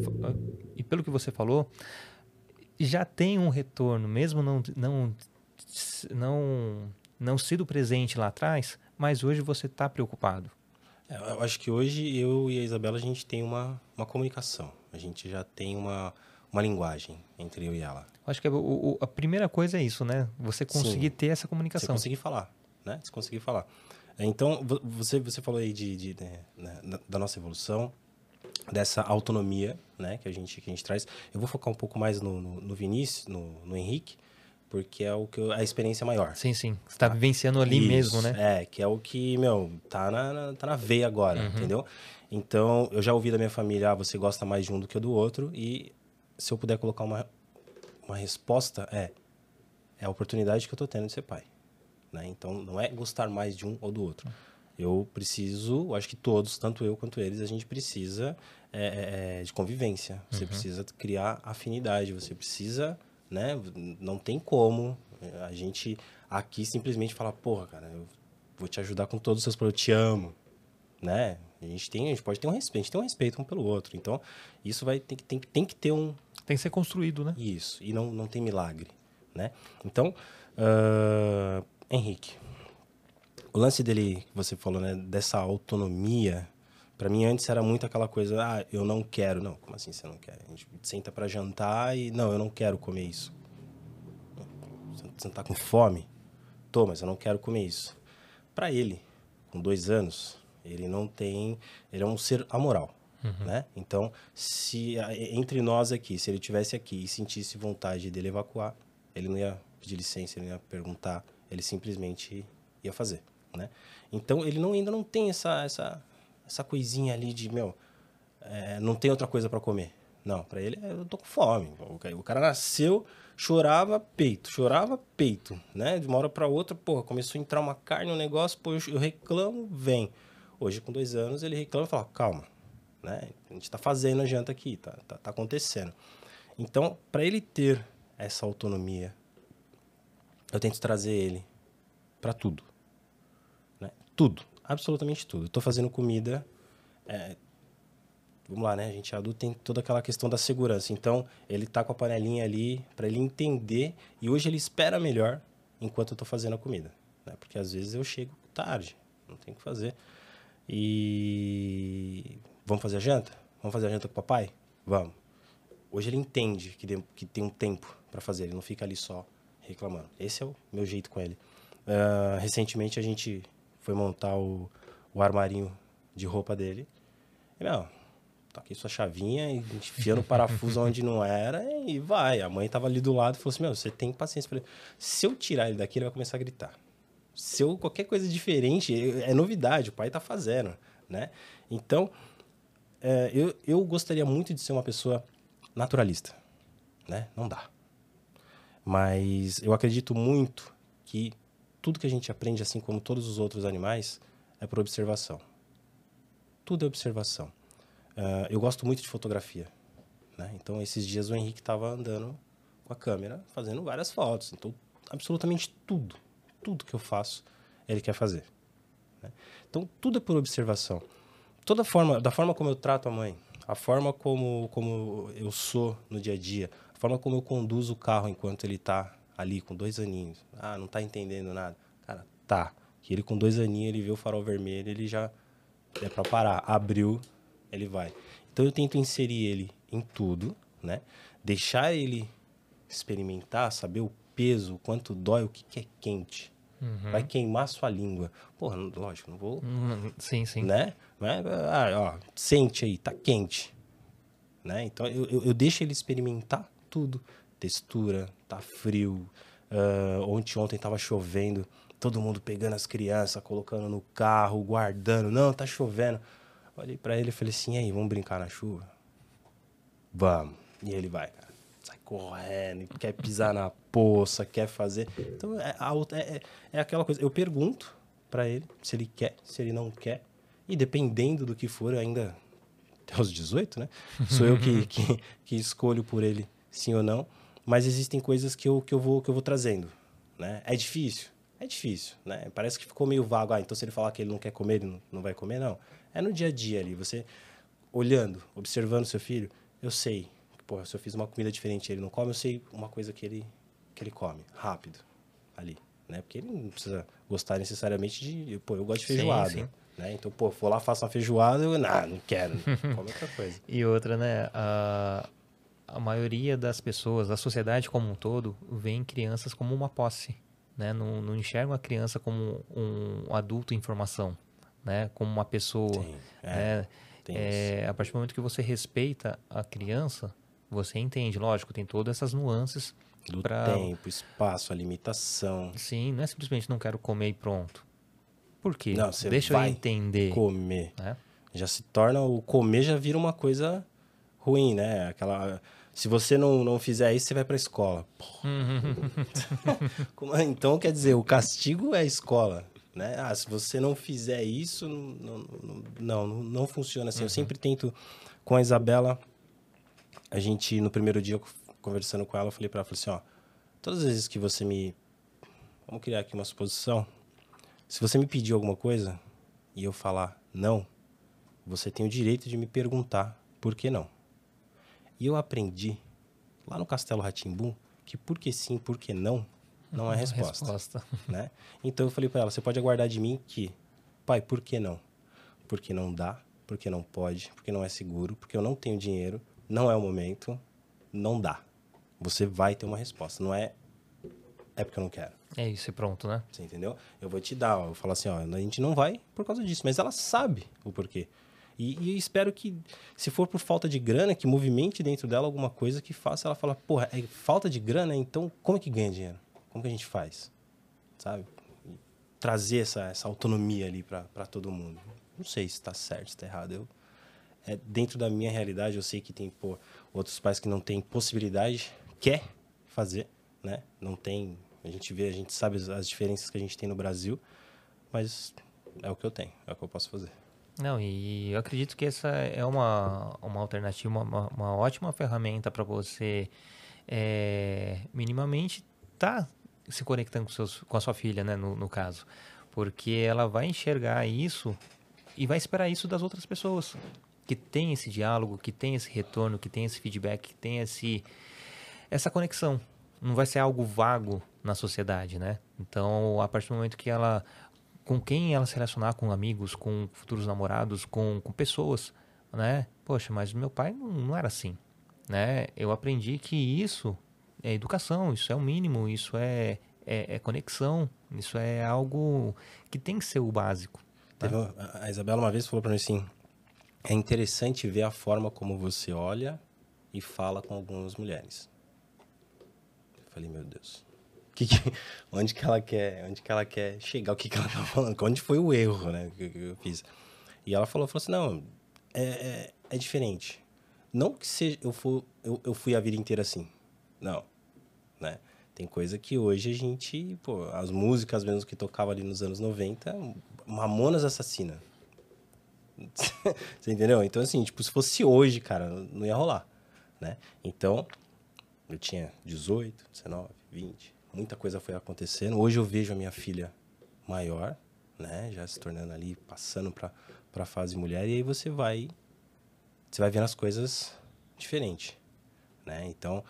e pelo que você falou, já tem um retorno, mesmo não não não não sido presente lá atrás, mas hoje você está preocupado. É, eu acho que hoje eu e a Isabela a gente tem uma, uma comunicação, a gente já tem uma, uma linguagem entre eu e ela. Acho que a, o, a primeira coisa é isso, né? Você conseguir Sim, ter essa comunicação. Você conseguir falar, né? Você conseguir falar. Então, você, você falou aí de, de, de né, da nossa evolução, dessa autonomia, né? Que a gente, que a gente traz. Eu vou focar um pouco mais no, no, no Vinícius, no, no Henrique, porque é o que eu, a experiência maior. Sim, sim. Você está tá vivenciando ali Isso, mesmo, né? É, que é o que, meu, tá na, na tá na veia agora, uhum. entendeu? Então, eu já ouvi da minha família, ah, você gosta mais de um do que do outro, e se eu puder colocar uma, uma resposta, é, é a oportunidade que eu tô tendo de ser pai. Né? Então, não é gostar mais de um ou do outro. Eu preciso, acho que todos, tanto eu quanto eles, a gente precisa é, é, é de convivência. Você uhum. precisa criar afinidade, você precisa né? Não tem como a gente aqui simplesmente falar, porra, cara, eu vou te ajudar com todos os seus problemas, eu te amo, né? A gente tem, a gente pode ter um respeito, a gente tem um respeito um pelo outro. Então, isso vai tem que tem, tem que ter um tem que ser construído, né? Isso, e não, não tem milagre, né? Então, uh, Henrique, o lance dele, que você falou, né, dessa autonomia para mim antes era muito aquela coisa, ah, eu não quero. Não, como assim você não quer? A gente senta para jantar e não, eu não quero comer isso. Você não tá com fome? Tô, mas eu não quero comer isso. Para ele, com dois anos, Ele não tem. Ele é um ser amoral. Uhum. Né? Então, se entre nós aqui, se ele tivesse aqui e sentisse vontade dele evacuar, ele não ia pedir licença, ele não ia perguntar, ele simplesmente ia fazer, né? Então, ele não, ainda não tem essa, essa, essa coisinha ali de, meu, é, não tem outra coisa para comer. Não, para ele, eu tô com fome. O cara nasceu, chorava peito, chorava peito, né? De uma hora para outra, porra, começou a entrar uma carne, um negócio, pô, eu reclamo, vem. Hoje, com dois anos, ele reclama e fala, calma, né? A gente está fazendo a janta aqui, tá, tá, tá acontecendo. Então, para ele ter essa autonomia, eu tento trazer ele para tudo, né? Tudo, absolutamente tudo. Tô fazendo comida, é, vamos lá, né? A gente adulto tem toda aquela questão da segurança. Então, ele tá com a panelinha ali para ele entender e hoje ele espera melhor enquanto eu tô fazendo a comida, né? Porque às vezes eu chego tarde, não tem o que fazer. E Vamos fazer a janta? Vamos fazer a janta com o papai? Vamos. Hoje ele entende que, de, que tem um tempo para fazer, ele não fica ali só reclamando. Esse é o meu jeito com ele. Uh, recentemente a gente foi montar o, o armarinho de roupa dele. E, tá aqui sua chavinha, e enfiando o parafuso onde não era e vai. A mãe tava ali do lado e falou assim: Meu, você tem paciência ele. Se eu tirar ele daqui, ele vai começar a gritar. Se eu qualquer coisa diferente, é, é novidade, o pai tá fazendo, né? Então, é, eu, eu gostaria muito de ser uma pessoa naturalista, né? Não dá. Mas eu acredito muito que tudo que a gente aprende, assim como todos os outros animais, é por observação. Tudo é observação. Uh, eu gosto muito de fotografia. Né? Então, esses dias o Henrique estava andando com a câmera, fazendo várias fotos. Então, absolutamente tudo, tudo que eu faço, ele quer fazer. Né? Então, tudo é por observação toda forma, da forma como eu trato a mãe, a forma como, como eu sou no dia a dia, a forma como eu conduzo o carro enquanto ele está ali com dois aninhos. Ah, não está entendendo nada. Cara, tá. Que ele com dois aninhos, ele vê o farol vermelho, ele já é para parar. Abriu, ele vai. Então eu tento inserir ele em tudo, né? Deixar ele experimentar, saber o peso, o quanto dói, o que, que é quente. Uhum. Vai queimar sua língua. Porra, lógico, não vou. Uhum. Sim, sim. Né? Mas, ah, ó, sente aí, tá quente. Né? Então eu, eu, eu deixo ele experimentar tudo. Textura, tá frio. Uh, ontem, ontem tava chovendo. Todo mundo pegando as crianças, colocando no carro, guardando. Não, tá chovendo. Olhei para ele e falei assim: e aí, vamos brincar na chuva? Vamos. E ele vai, cara sai correndo, quer pisar na poça, quer fazer. Então é, é, é aquela coisa. Eu pergunto para ele se ele quer, se ele não quer. E dependendo do que for, ainda até os 18, né? Sou eu que, que, que, escolho por ele sim ou não. Mas existem coisas que eu, que eu, vou, que eu vou trazendo. Né? É difícil? É difícil, né? Parece que ficou meio vago. Ah, então se ele falar que ele não quer comer, ele não, não vai comer, não. É no dia a dia ali. Você olhando, observando seu filho, eu sei pô, se eu fiz uma comida diferente ele não come, eu sei uma coisa que ele, que ele come, rápido, ali, né? Porque ele não precisa gostar necessariamente de... Pô, eu gosto de feijoada, sim, sim. Né? Então, pô, vou lá, faço uma feijoada, eu... Não, não quero, come outra coisa. e outra, né? A, a maioria das pessoas, da sociedade como um todo, vê crianças como uma posse, né? Não, não enxergam a criança como um adulto em formação, né? Como uma pessoa, Sim, é, né? É, a partir do momento que você respeita a criança, você entende, lógico, tem todas essas nuances. Do pra... tempo, espaço, a limitação. Sim, não é simplesmente não quero comer e pronto. Por quê? Não, você Deixa vai eu entender. comer. Né? Já se torna, o comer já vira uma coisa ruim, né? Aquela... Se você não, não fizer isso, você vai para escola. então, quer dizer, o castigo é a escola. Né? Ah, se você não fizer isso, não, não, não, não funciona assim. Uhum. Eu sempre tento, com a Isabela, a gente, no primeiro dia, conversando com ela, eu falei para ela, falei assim, ó, todas as vezes que você me... Vamos criar aqui uma suposição. Se você me pedir alguma coisa e eu falar não, você tem o direito de me perguntar por que não. E eu aprendi, lá no Castelo Ratimbum, que por que sim, por que não, não é resposta. resposta. Né? Então eu falei para ela, você pode aguardar de mim que, pai, por que não? Porque não dá, porque não pode, porque não é seguro, porque eu não tenho dinheiro, não é o momento, não dá. Você vai ter uma resposta. Não é, é porque eu não quero. É isso, e pronto, né? Você entendeu? Eu vou te dar, ó, eu falo assim, ó, a gente não vai por causa disso, mas ela sabe o porquê. E, e espero que, se for por falta de grana, que movimente dentro dela alguma coisa que faça ela falar, porra, é falta de grana, então como é que ganha dinheiro? Como que a gente faz? Sabe? E trazer essa, essa autonomia ali para todo mundo. Não sei se está certo, se está errado. Eu, é, dentro da minha realidade, eu sei que tem pô, outros pais que não têm possibilidade, quer fazer, né? Não tem. A gente vê, a gente sabe as diferenças que a gente tem no Brasil, mas é o que eu tenho, é o que eu posso fazer. Não, e eu acredito que essa é uma, uma alternativa, uma, uma ótima ferramenta para você é, minimamente tá se conectando com, seus, com a sua filha, né, no, no caso. Porque ela vai enxergar isso e vai esperar isso das outras pessoas. Que tem esse diálogo, que tem esse retorno, que tem esse feedback, que tem esse, essa conexão. Não vai ser algo vago na sociedade, né? Então, a partir do momento que ela com quem ela se relacionar, com amigos, com futuros namorados, com, com pessoas, né? Poxa, mas meu pai não, não era assim, né? Eu aprendi que isso é educação, isso é o mínimo, isso é, é, é conexão, isso é algo que tem que ser o básico. Tá? a Isabela uma vez falou para mim assim, é interessante ver a forma como você olha e fala com algumas mulheres. Eu falei, meu Deus que, que, onde que ela quer, onde que ela quer chegar, o que, que ela tá falando, onde foi o erro, né, que, que eu fiz. E ela falou, falou assim, não, é, é, é diferente. Não que seja, eu, eu, eu fui a vida inteira assim, não, né. Tem coisa que hoje a gente, pô, as músicas mesmo que tocava ali nos anos 90, Mamonas Assassina. Você entendeu? Então, assim, tipo, se fosse hoje, cara, não ia rolar, né? Então, eu tinha 18, 19, 20, muita coisa foi acontecendo. Hoje eu vejo a minha filha maior, né, já se tornando ali, passando para para fase mulher e aí você vai você vai vendo as coisas diferente, né? Então,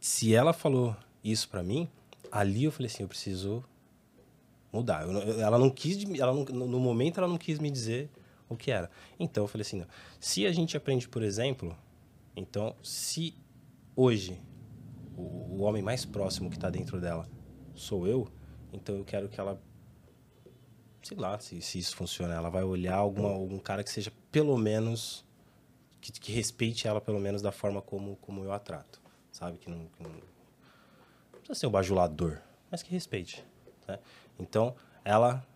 se ela falou isso para mim, ali eu falei assim, eu preciso mudar. Eu, ela não quis, ela não, no momento ela não quis me dizer o que era. Então eu falei assim, não. se a gente aprende, por exemplo, então se hoje o, o homem mais próximo que está dentro dela sou eu, então eu quero que ela sei lá se, se isso funciona. Ela vai olhar alguma, algum cara que seja pelo menos. Que, que, respeite ela pelo menos da forma como, como eu a trato. Sabe? Que não, que não, não precisa ser o bajulador, mas que respeite. Né? Então, ela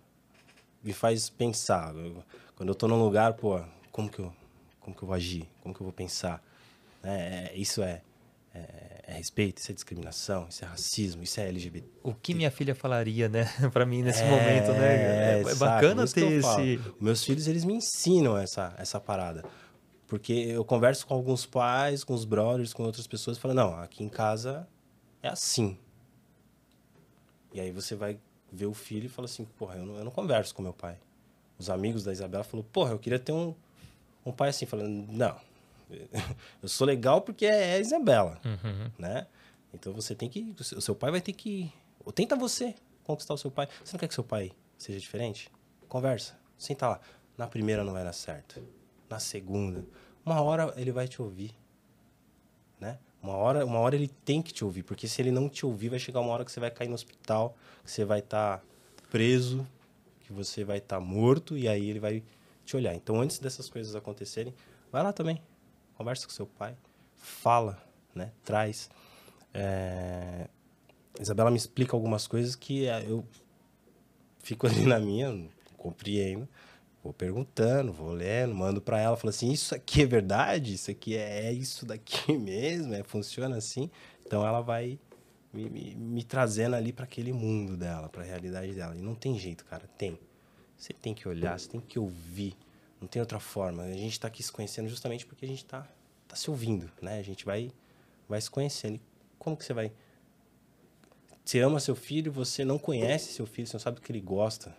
me faz pensar. quando eu tô num lugar, pô, como que eu, como que eu vou agir? Como que eu vou pensar? É, é isso é é, é, respeito, isso é discriminação, isso é racismo, isso é LGBT. O que minha filha falaria, né, para mim nesse é, momento, né? É, é bacana ter esse. Meus filhos eles me ensinam essa essa parada, porque eu converso com alguns pais, com os brothers, com outras pessoas, falo não, aqui em casa é assim. E aí você vai ver o filho e fala assim, porra, eu não, eu não converso com meu pai. Os amigos da Isabela falou, porra, eu queria ter um um pai assim, falando, não, eu sou legal porque é a Isabela, uhum. né? Então você tem que, o seu pai vai ter que, ou tenta você conquistar o seu pai. Você não quer que seu pai seja diferente? Conversa, senta lá. Na primeira não vai dar certo. Na segunda, uma hora ele vai te ouvir, né? Uma hora, uma hora ele tem que te ouvir, porque se ele não te ouvir, vai chegar uma hora que você vai cair no hospital, que você vai estar tá preso, que você vai estar tá morto e aí ele vai te olhar. Então, antes dessas coisas acontecerem, vai lá também, conversa com seu pai, fala, né? Traz. É... Isabela me explica algumas coisas que é, eu fico ali na minha, não compreendo. Vou perguntando, vou lendo, mando para ela, falo assim, isso aqui é verdade? Isso aqui é, é isso daqui mesmo? É, funciona assim? Então ela vai me, me, me trazendo ali para aquele mundo dela, para a realidade dela. E não tem jeito, cara, tem. Você tem que olhar, você tem que ouvir, não tem outra forma. A gente está aqui se conhecendo justamente porque a gente está tá se ouvindo, né? A gente vai, vai se conhecendo. E como que você vai... Você ama seu filho, você não conhece seu filho, você não sabe o que ele gosta,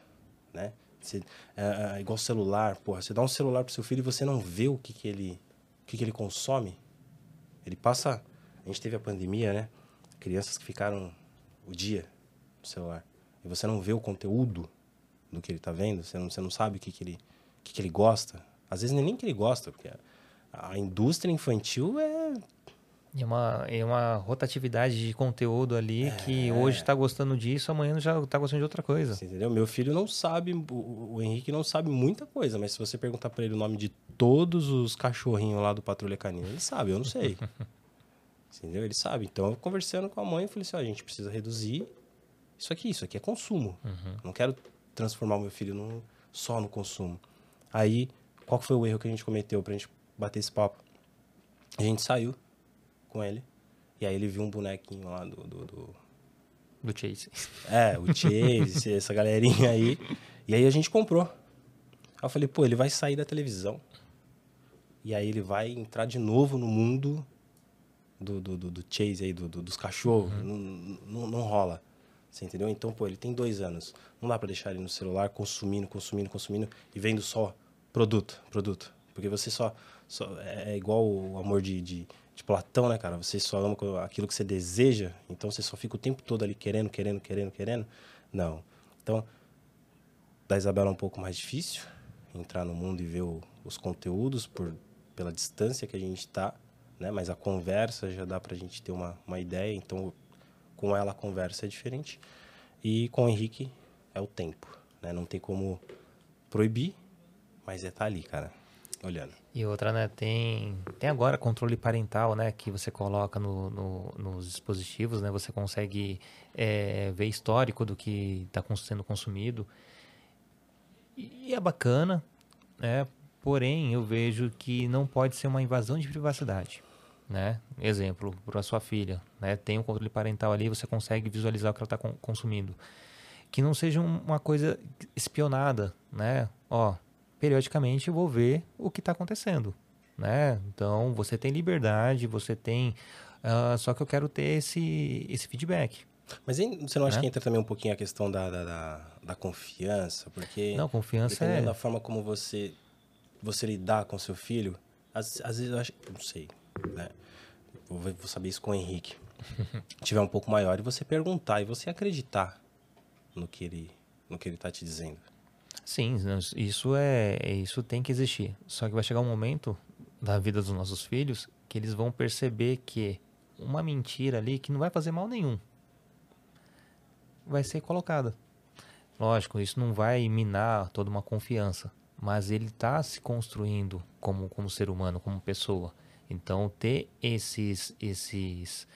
né? Você, é, é igual celular, porra. Você dá um celular pro seu filho e você não vê o que, que ele o que, que ele consome. Ele passa... A gente teve a pandemia, né? Crianças que ficaram o dia no celular. E você não vê o conteúdo do que ele está vendo, você não, você não sabe o que, que ele que, que ele gosta. Às vezes nem que ele gosta, porque a, a indústria infantil é E é uma, é uma rotatividade de conteúdo ali é. que hoje está gostando disso, amanhã já está gostando de outra coisa. Você entendeu? Meu filho não sabe, o, o, Henrique não sabe muita coisa, mas se você perguntar para ele o nome de todos os cachorrinhos lá do Patrulha Canina, ele sabe, eu não sei. entendeu? Ele sabe. Então, eu conversando com a mãe, eu falei assim: ó, a gente precisa reduzir isso aqui, isso aqui é consumo. Uhum. Não quero transformar o meu filho só no consumo. Aí, qual foi o erro que a gente cometeu pra gente bater esse papo? A gente saiu com ele. E aí ele viu um bonequinho lá do. Do, do... do Chase. É, o Chase, essa galerinha aí. E aí a gente comprou. Aí eu falei, pô, ele vai sair da televisão. E aí ele vai entrar de novo no mundo do, do, do, do Chase aí, do, do dos cachorros. Uhum. Não, não, não rola. Você entendeu? Então, pô, ele tem dois anos. Não dá para deixar ele no celular consumindo, consumindo, consumindo e vendo só produto, produto. Porque você só. só é igual o amor de, de de Platão, né, cara? Você só ama aquilo que você deseja, então você só fica o tempo todo ali querendo, querendo, querendo, querendo. Não. Então, da Isabela é um pouco mais difícil entrar no mundo e ver o, os conteúdos por pela distância que a gente está, né? Mas a conversa já dá pra gente ter uma, uma ideia, então com ela a conversa é diferente. E com o Henrique é o tempo, né? Não tem como proibir, mas é tá ali, cara, olhando. E outra, né, tem, tem agora controle parental, né, que você coloca no, no nos dispositivos, né, você consegue é, ver histórico do que está sendo consumido. E é bacana, né, porém eu vejo que não pode ser uma invasão de privacidade. Né? Exemplo, para sua filha, né? tem um controle parental ali, você consegue visualizar o que ela está consumindo. Que não seja uma coisa espionada, né? Ó, periodicamente eu vou ver o que está acontecendo, né? Então você tem liberdade, você tem, uh, só que eu quero ter esse esse feedback. Mas você não acha né? que entra também um pouquinho a questão da, da, da, da confiança? Porque não, confiança dependendo é... da forma como você você lidar com seu filho, às, às vezes eu acho, não sei, né? Vou, vou saber isso com o Henrique. tiver um pouco maior e você perguntar e você acreditar no que ele no que ele está te dizendo. Sim, isso é isso tem que existir. Só que vai chegar um momento da vida dos nossos filhos que eles vão perceber que uma mentira ali que não vai fazer mal nenhum vai ser colocada. Lógico, isso não vai minar toda uma confiança, mas ele está se construindo como, como ser humano, como pessoa. Então, ter esses esses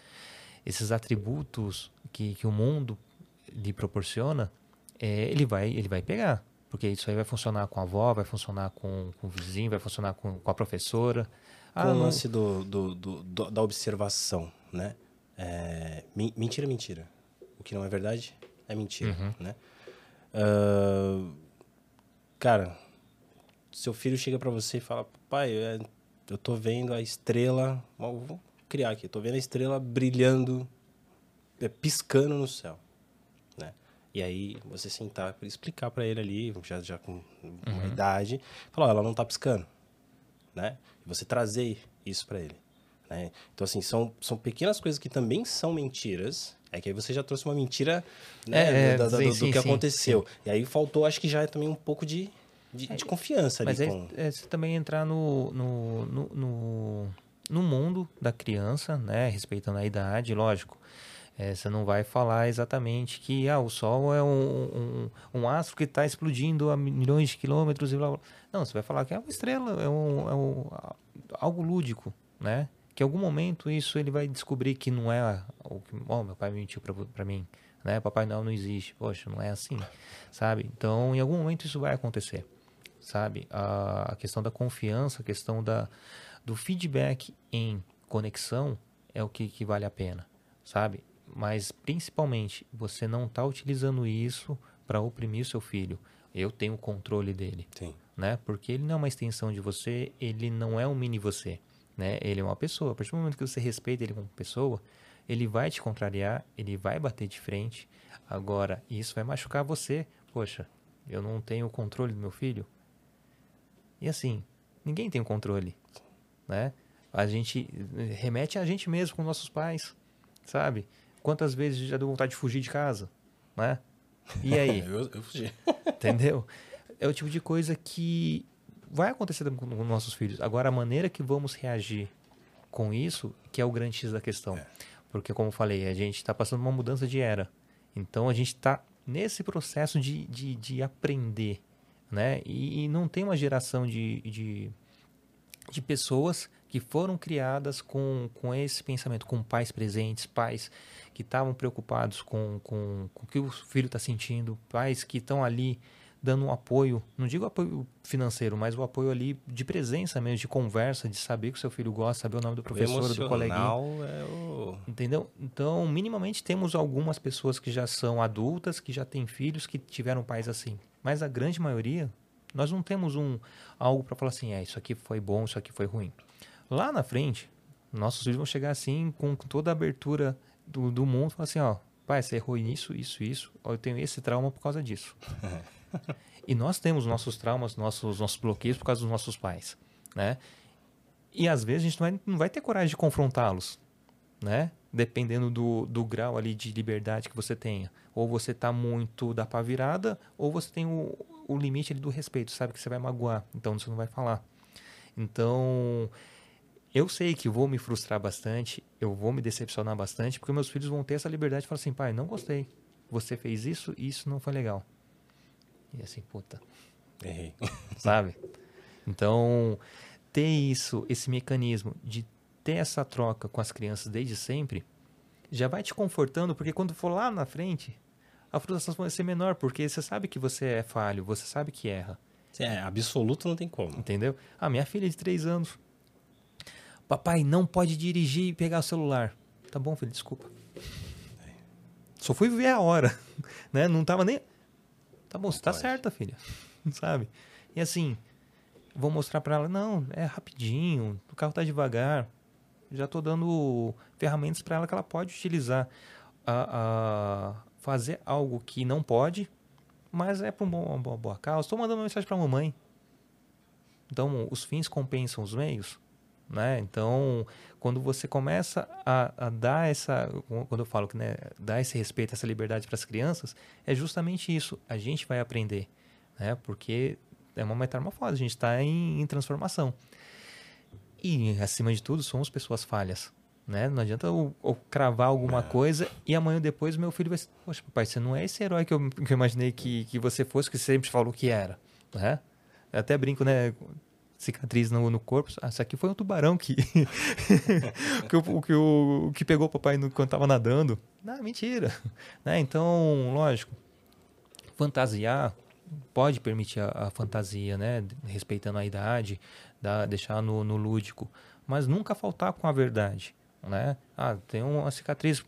esses atributos que, que o mundo lhe proporciona, é, ele vai ele vai pegar. Porque isso aí vai funcionar com a avó, vai funcionar com, com o vizinho, vai funcionar com, com a professora. Ah, com o lance do, do, do, da observação, né? É, mentira, mentira. O que não é verdade é mentira, uhum. né? Uh, cara, seu filho chega para você e fala, pai, é, eu tô vendo a estrela, vou criar aqui, tô vendo a estrela brilhando, é, piscando no céu. E aí você sentar para explicar para ele ali, já, já com uma uhum. idade, falar, ela não tá piscando, né? E você trazer isso para ele, né? Então assim, são, são pequenas coisas que também são mentiras, é que aí você já trouxe uma mentira né, é, do, do, sim, do, sim, que sim, aconteceu. E aí faltou, acho que já é também um pouco de, de, é, de confiança mas ali. Mas é, é, você também entrar no, no, no, no, no mundo da criança, né? Respeitando a idade, lógico. É, você não vai falar exatamente que ah, o Sol é um, um, um astro que está explodindo a milhões de quilômetros e blá, blá. Não, você vai falar que é uma estrela, é, um, é um, algo lúdico, né? Que em algum momento isso ele vai descobrir que não é o que oh, meu pai mentiu para mim, né? Papai Noel não existe, poxa, não é assim, sabe? Então, em algum momento isso vai acontecer, sabe? A, a questão da confiança, a questão da, do feedback em conexão é o que, que vale a pena, sabe? Mas principalmente você não está utilizando isso para oprimir seu filho. Eu tenho o controle dele, Sim. né? Porque ele não é uma extensão de você, ele não é um mini você, né? Ele é uma pessoa. A partir do momento que você respeita ele como pessoa, ele vai te contrariar, ele vai bater de frente. Agora, isso vai machucar você. Poxa, eu não tenho o controle do meu filho. E assim, ninguém tem o controle, né? A gente remete a gente mesmo com nossos pais, sabe? Quantas vezes já deu vontade de fugir de casa, né? E aí? eu, eu fugi. Entendeu? É o tipo de coisa que vai acontecer com nossos filhos. Agora, a maneira que vamos reagir com isso que é o grande X da questão. É. Porque, como eu falei, a gente está passando uma mudança de era. Então, a gente está nesse processo de, de, de aprender, né? E, e, não tem uma geração de, de, de pessoas que foram criadas com, com esse pensamento, com pais presentes, pais que estavam preocupados com, com, com o que o filho está sentindo, pais que estão ali dando um apoio, não digo apoio financeiro, mas o apoio ali de presença mesmo, de conversa, de saber que o seu filho gosta, saber o nome do professor, do coleguinha. É o... Entendeu? Então, minimamente temos algumas pessoas que já são adultas, que já têm filhos, que tiveram pais assim. Mas a grande maioria, nós não temos um algo para falar assim, é, isso aqui foi bom, isso aqui foi ruim. Lá na frente, nossos filhos vão chegar assim, com toda a abertura do, do mundo, falar assim, ó, pai, você errou nisso, isso, isso, eu tenho esse trauma por causa disso. e nós temos nossos traumas, nossos, nossos bloqueios por causa dos nossos pais, né? E às vezes a gente não vai, não vai ter coragem de confrontá-los, né? Dependendo do, do grau ali de liberdade que você tenha. Ou você tá muito da pá virada, ou você tem o, o limite ali do respeito, sabe que você vai magoar, então você não vai falar. Então, eu sei que vou me frustrar bastante, eu vou me decepcionar bastante, porque meus filhos vão ter essa liberdade de falar assim, pai, não gostei. Você fez isso e isso não foi legal. E assim, puta. Errei. Sabe? Então, ter isso, esse mecanismo de ter essa troca com as crianças desde sempre, já vai te confortando, porque quando for lá na frente, a frustração vai ser menor, porque você sabe que você é falho, você sabe que erra. É, absoluto não tem como. Entendeu? A minha filha é de 3 anos. Papai, não pode dirigir e pegar o celular. Tá bom, filho, desculpa. Só fui ver a hora, né? Não tava nem... Tá bom, você tá certa, filha. Sabe? E assim, vou mostrar para ela, não, é rapidinho, o carro tá devagar. Já tô dando ferramentas para ela que ela pode utilizar a, a fazer algo que não pode, mas é para uma boa, boa causa. Estou mandando uma mensagem para a mamãe. Então, os fins compensam os meios. Né? Então, quando você começa a, a, dar essa, quando eu falo que né, dar esse respeito, essa liberdade para as crianças, é justamente isso. A gente vai aprender, né? Porque é uma metamorfose, a gente está em, em, transformação. E acima de tudo, somos pessoas falhas, né? Não adianta eu, eu cravar alguma coisa e amanhã depois meu filho vai, poxa, papai, você não é esse herói que eu, que eu imaginei que, que você fosse, que você sempre falou que era, né? Eu até brinco, né? Cicatriz no, no corpo. Ah, isso aqui foi um tubarão que que, o, que, o, que pegou o papai no, quando estava nadando. Não, mentira. Né? Então, lógico, fantasiar pode permitir a, a fantasia, né? respeitando a idade, da, deixar no, no lúdico, mas nunca faltar com a verdade. Né? Ah, tem uma cicatriz,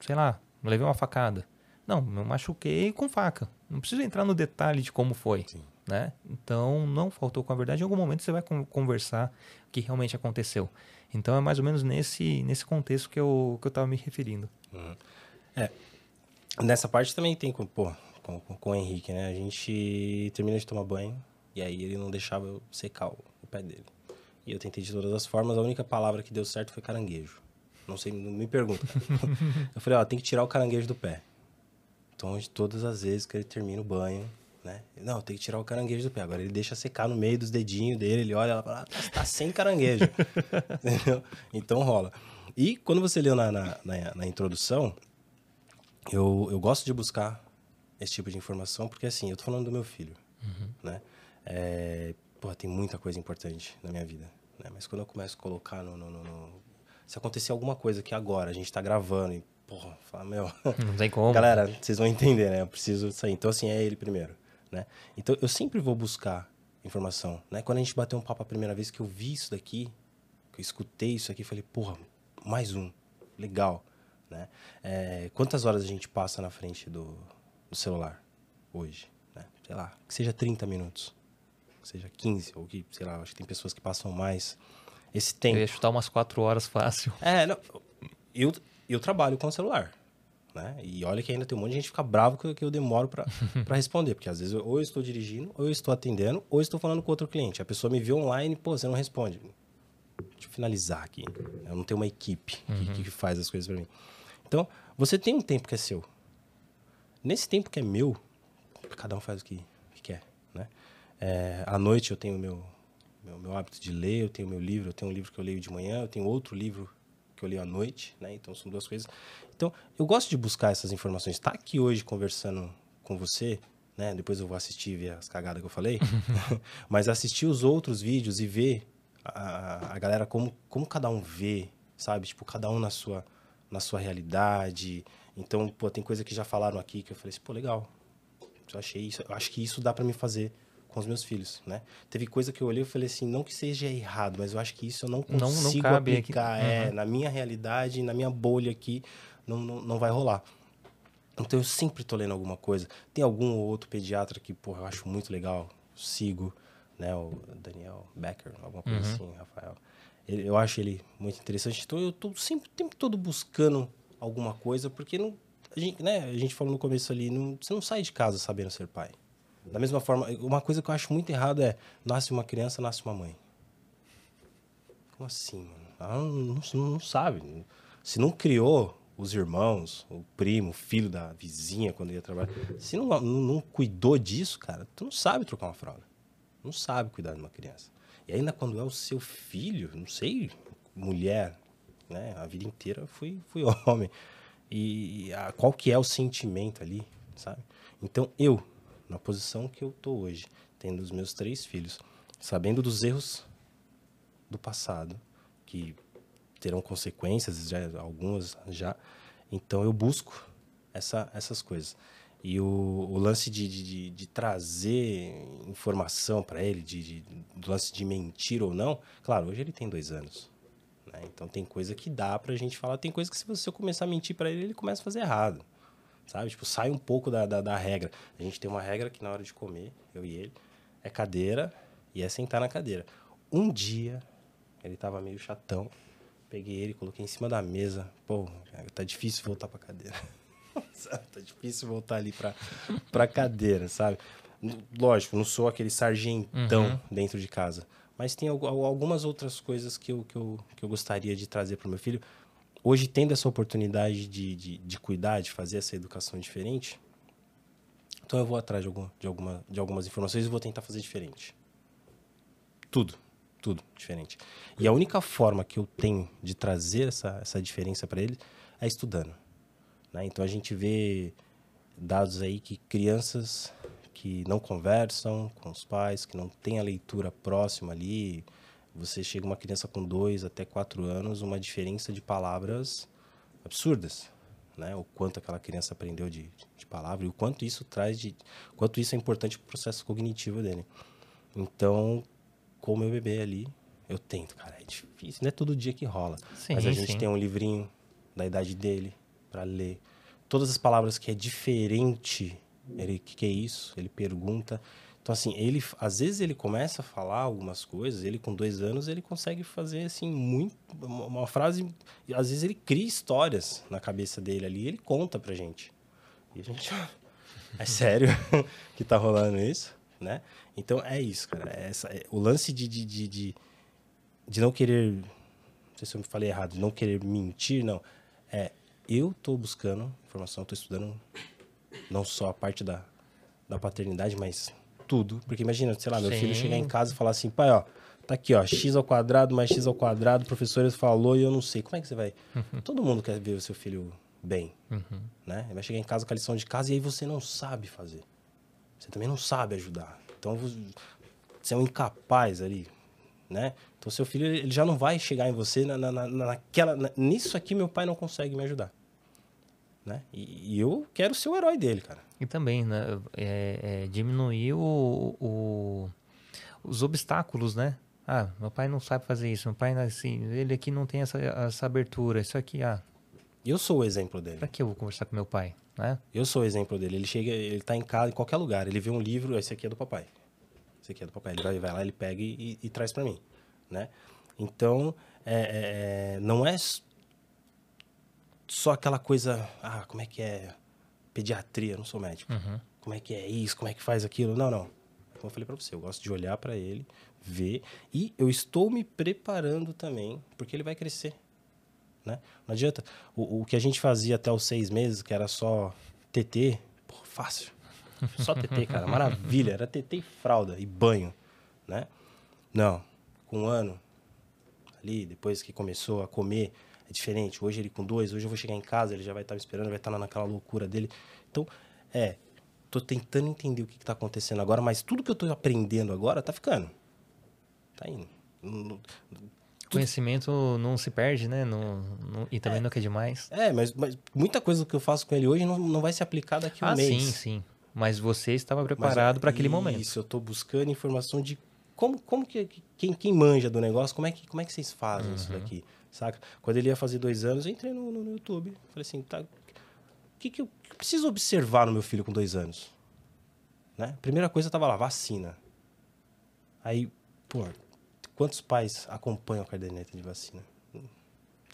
sei lá, levei uma facada. Não, me machuquei com faca. Não preciso entrar no detalhe de como foi. Sim né? Então, não faltou com a verdade. Em algum momento você vai conversar o que realmente aconteceu. Então, é mais ou menos nesse, nesse contexto que eu que eu estava me referindo. Uhum. É. Nessa parte também tem com, pô, com, com, o Henrique, né? A gente termina de tomar banho e aí ele não deixava eu secar o, o pé dele. E eu tentei de todas as formas. A única palavra que deu certo foi caranguejo. Não sei, não me pergunta. eu falei, ó, tem que tirar o caranguejo do pé. Então, de todas as vezes que ele termina o banho, né? Não, tem que tirar o caranguejo do pé. Agora ele deixa secar no meio dos dedinhos dele, ele olha e fala, ah, tá, sem caranguejo. Entendeu? Então rola. E quando você leu na, na, na, na introdução, eu, eu gosto de buscar esse tipo de informação, porque assim, eu tô falando do meu filho, uhum. né? É, pô, tem muita coisa importante na minha vida, né? Mas quando eu começo a colocar no, no, no, no... Se acontecer alguma coisa que agora a gente tá gravando e, porra, fala, meu... Não tem como. Galera, vocês vão entender, né? Eu preciso sair. Então, assim, é ele primeiro. Né? Então eu sempre vou buscar informação. Né? Quando a gente bateu um papo a primeira vez que eu vi isso daqui, que eu escutei isso aqui, falei, porra, mais um, legal. Né? É, quantas horas a gente passa na frente do, do celular hoje? Né? Sei lá, que seja 30 minutos, que seja 15, ou que, sei lá, acho que tem pessoas que passam mais. Esse tempo. Eu ia chutar umas 4 horas fácil. É, não, eu, eu trabalho com o celular. Né? E olha que ainda tem um monte de gente que fica bravo que, eu demoro para responder, porque às vezes eu, ou eu estou dirigindo, ou eu estou atendendo, ou eu estou falando com outro cliente. A pessoa me viu online, pô, você não responde. Deixa eu finalizar aqui. Eu não tenho uma equipe uhum. que, que faz as coisas para mim. Então, você tem um tempo que é seu. Nesse tempo que é meu, cada um faz o que, que quer, né? É, à noite eu tenho meu meu, meu hábito de ler, eu tenho meu livro, eu tenho um livro que eu leio de manhã, eu tenho outro livro que eu leio à noite, né? Então são duas coisas. Então, eu gosto de buscar essas informações. Estar tá aqui hoje conversando com você, né? Depois eu vou assistir ver as cagadas que eu falei. Mas assistir os outros vídeos e ver a, a galera como, como cada um vê, sabe? Tipo, cada um na sua, na sua realidade. Então, pô, tem coisa que já falaram aqui que eu falei assim, pô, legal. Eu achei isso, eu acho que isso dá para me fazer com os meus filhos, né? Teve coisa que eu olhei e falei assim, não que seja errado, mas eu acho que isso eu não consigo não, não aplicar é, uhum. na minha realidade, na minha bolha aqui, não, não, não vai rolar. Então eu sempre tô lendo alguma coisa. Tem algum ou outro pediatra que, porra, eu acho muito legal, sigo, né? O Daniel Becker, alguma coisa uhum. assim, Rafael. Ele, eu acho ele muito interessante. Então eu tô sempre o tempo todo buscando alguma coisa, porque não, a gente, né, a gente falou no começo ali, não, você não sai de casa sabendo ser pai. Da mesma forma, uma coisa que eu acho muito errado é nasce uma criança, nasce uma mãe. Como assim, mano? Ela não, não, não sabe. Se não criou os irmãos, o primo, o filho da vizinha quando ia trabalhar, se não, não, não cuidou disso, cara, tu não sabe trocar uma fralda. Não sabe cuidar de uma criança. E ainda quando é o seu filho, não sei, mulher, né? A vida inteira fui, fui homem. E a, qual que é o sentimento ali, sabe? Então eu, na posição que eu tô hoje, tendo os meus três filhos, sabendo dos erros do passado, que terão consequências, já, algumas já, então eu busco essa, essas coisas. E o, o lance de, de, de, trazer informação para ele, de, de, do lance de mentir ou não, claro, hoje ele tem dois anos. Né? Então tem coisa que dá pra gente falar, tem coisa que se você começar a mentir para ele, ele começa a fazer errado. Sabe? Tipo, sai um pouco da, da, da, regra. A gente tem uma regra que na hora de comer, eu e ele, é cadeira e é sentar na cadeira. Um dia, ele tava meio chatão, peguei ele, coloquei em cima da mesa. Pô, tá difícil voltar pra cadeira. tá difícil voltar ali pra, pra cadeira, sabe? Lógico, não sou aquele sargentão uhum. dentro de casa. Mas tem algumas outras coisas que eu, que eu, que eu gostaria de trazer para o meu filho. Hoje, tendo essa oportunidade de, de, de, cuidar, de fazer essa educação diferente, então eu vou atrás de, algum, de, alguma, de algumas informações e vou tentar fazer diferente. Tudo, tudo diferente. E a única forma que eu tenho de trazer essa, essa diferença para ele é estudando. Né? Então a gente vê dados aí que crianças que não conversam com os pais, que não tem a leitura próxima ali. Você chega uma criança com dois até quatro anos, uma diferença de palavras absurdas, né? O quanto aquela criança aprendeu de, de palavra e o quanto isso traz de, quanto isso é importante para o processo cognitivo dele. Então, com o meu bebê ali, eu tento, cara, é difícil, não é todo dia que rola. Sim, mas a gente sim. tem um livrinho da idade dele para ler. Todas as palavras que é diferente ele, que, que é isso? Ele pergunta. Então, assim, ele, às vezes ele começa a falar algumas coisas, ele com dois anos, ele consegue fazer, assim, muito, uma frase, às vezes ele cria histórias na cabeça dele ali, ele conta pra gente. E a gente, é sério que tá rolando isso, né? Então, é isso, cara. É essa, é, o lance de, de, de, de, de não querer, não sei se eu me falei errado, de não querer mentir, não. É, eu tô buscando informação, tô estudando não só a parte da, da paternidade, mas tudo. Porque imagina, sei lá, meu Sim. filho chegar em casa e falar assim, pai, ó, tá aqui, ó, x ao quadrado mais x ao quadrado, o professor falou e eu não sei. Como é que você vai... Uhum. Todo mundo quer ver o seu filho bem, uhum. né? Ele vai chegar em casa com a lição de casa e aí você não sabe fazer. Você também não sabe ajudar. Então, você é um incapaz ali, né? Então, seu filho, ele já não vai chegar em você na, na, na naquela... Na, nisso aqui, meu pai não consegue me ajudar né? E, e, eu quero ser o herói dele, cara. E também, né? É, é, diminuir o, o, os obstáculos, né? Ah, meu pai não sabe fazer isso, meu pai, assim, ele aqui não tem essa, essa abertura, isso aqui, ah. Eu sou o exemplo dele. Pra que eu vou conversar com meu pai, né? Eu sou o exemplo dele. Ele chega, ele tá em casa, em qualquer lugar, ele vê um livro, esse aqui é do papai. Esse aqui é do papai. Ele vai, vai lá, ele pega e, e, e traz para mim, né? Então, é, é, é não é só aquela coisa, ah, como é que é pediatria, não sou médico. Uhum. Como é que é isso, como é que faz aquilo? Não, não. Como eu falei para você, eu gosto de olhar para ele, ver e eu estou me preparando também, porque ele vai crescer. Né? Não adianta. O, o que a gente fazia até os seis meses, que era só TT, pô, fácil. Só TT, cara, maravilha. Era TT e fralda e banho, né? Não. com um ano, ali, depois que começou a comer, é diferente. Hoje ele com dois, hoje eu vou chegar em casa, ele já vai estar me esperando, vai estar naquela loucura dele. Então, é, tô tentando entender o que, está acontecendo agora, mas tudo que eu tô aprendendo agora tá ficando. Tá indo. Conhecimento não se perde, né? Não, não, e também é, não quer demais. É, mas, mas, muita coisa que eu faço com ele hoje não, não vai ser aplicada daqui a um ah, mês. sim, sim. Mas você estava preparado para aquele momento. Isso, eu estou buscando informação de como, como que quem, quem manja do negócio, como é que, como é que vocês fazem uhum. isso daqui, saca? Quando ele ia fazer dois anos, eu entrei no, no, YouTube. Falei assim, tá, o que, que eu preciso observar no meu filho com dois anos? Né? Primeira coisa tava lá, vacina. Aí, pô, quantos pais acompanham a caderneta de vacina?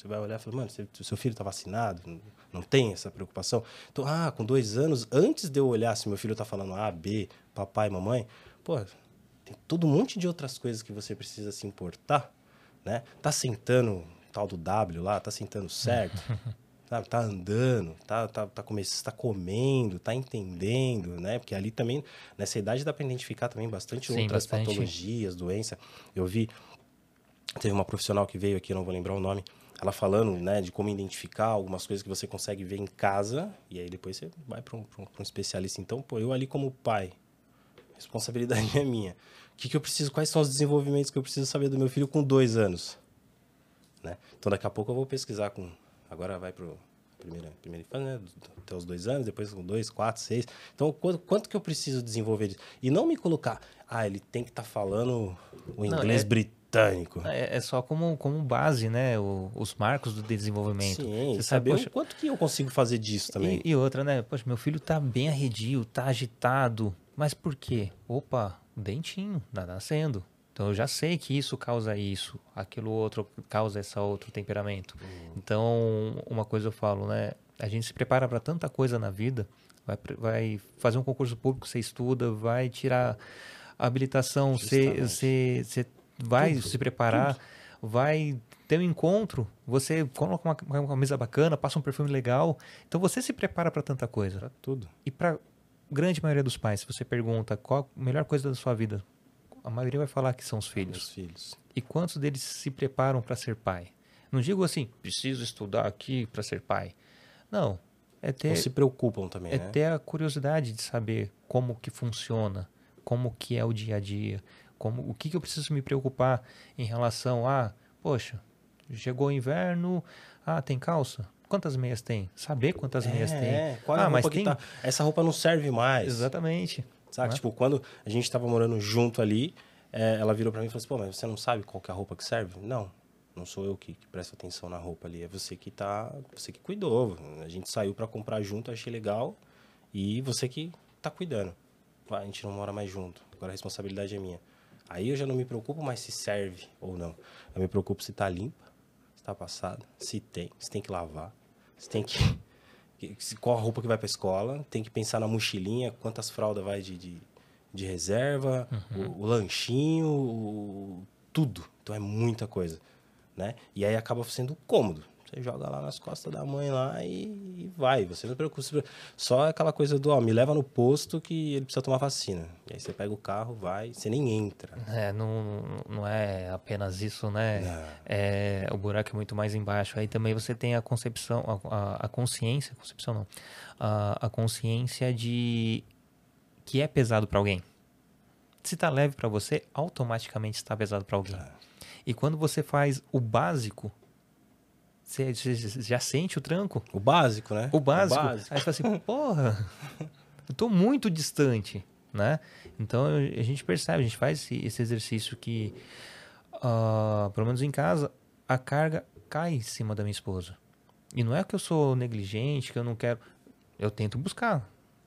Você vai olhar e falar, mano, seu filho está vacinado? Não tem essa preocupação? Então, ah, com dois anos, antes de eu olhar se meu filho está falando A, B, papai, mamãe, pô, tem todo um monte de outras coisas que você precisa se importar, né? Tá sentando tal do W lá, tá sentando certo, sabe? Tá andando, tá, tá, tá, começando, tá comendo, tá entendendo, né? Porque ali também, nessa idade dá para identificar também bastante Sim, outras bastante. patologias, doença. Eu vi, teve uma profissional que veio aqui, não vou lembrar o nome, ela falando, né, de como identificar algumas coisas que você consegue ver em casa, e aí depois você vai para um, um, um, especialista. Então, pô, eu ali como pai, responsabilidade é minha. O que, que eu preciso, quais são os desenvolvimentos que eu preciso saber do meu filho com dois anos? Né? Então, daqui a pouco eu vou pesquisar com. Agora vai para primeira, primeira infância, né? Até os dois anos, depois com dois, quatro, seis. Então, quanto, quanto que eu preciso desenvolver E não me colocar, ah, ele tem que estar tá falando o inglês não, é, britânico. É, é, só como, como base, né? O, os marcos do desenvolvimento. Sim, Você sabe, o quanto que eu consigo fazer disso também. E, e outra, né? Poxa, meu filho tá bem arredio, tá agitado. Mas por quê? Opa, dentinho, tá nascendo. Então eu já sei que isso causa isso, aquilo outro causa esse outro temperamento. Uhum. Então, uma coisa eu falo, né? A gente se prepara para tanta coisa na vida, vai, vai fazer um concurso público, você estuda, vai tirar a habilitação, você, você, você vai tudo, se preparar, tudo. vai ter um encontro, você coloca uma, uma camisa bacana, passa um perfume legal. Então você se prepara para tanta coisa. Pra tudo. E para grande maioria dos pais, se você pergunta qual a melhor coisa da sua vida, a maioria vai falar que são os filhos. Os filhos. E quantos deles se preparam para ser pai? Não digo assim, preciso estudar aqui para ser pai. Não. É ter, Ou se preocupam também, é né? ter a curiosidade de saber como que funciona, como que é o dia a dia, como o que, que eu preciso me preocupar em relação a, poxa, chegou o inverno, ah, tem calça? Quantas meias tem? Saber quantas é, meias tem. É, qual ah, mas tem... Tá... Essa roupa não serve mais. Exatamente. Sabe? É? Tipo, quando a gente estava morando junto ali, é, ela virou para mim e falou assim, pô, mas você não sabe qual é a roupa que serve? Não, não sou eu que, que presta atenção na roupa ali, é você que tá, você que cuidou. A gente saiu para comprar junto, achei legal, e você que tá cuidando. A gente não mora mais junto, agora a responsabilidade é minha. Aí eu já não me preocupo mais se serve ou não. Eu me preocupo se tá limpa, se tá passada, se tem, se tem que lavar, você tem que. Qual a roupa que vai para a escola? Tem que pensar na mochilinha, quantas fraldas vai de, de, de reserva, uhum. o, o, lanchinho, o, tudo. Então é muita coisa. Né? E aí acaba sendo cômodo. Você joga lá nas costas da mãe lá e, e vai. Você não se preocupa. Só aquela coisa do, ó, me leva no posto que ele precisa tomar vacina. E aí você pega o carro, vai, você nem entra. É, não, não é apenas isso, né? É, o buraco é muito mais embaixo. Aí também você tem a concepção, a, a consciência, concepção não, a, a consciência de que é pesado para alguém. Se tá leve para você, automaticamente está pesado para alguém. É. E quando você faz o básico, você, já sente o tranco? O básico, né? O básico. O básico. Aí você fala assim, porra, eu tô muito distante, né? Então a gente percebe, a gente faz esse, esse exercício que, uh, pelo menos em casa, a carga cai em cima da minha esposa. E não é que eu sou negligente, que eu não quero. Eu tento buscar.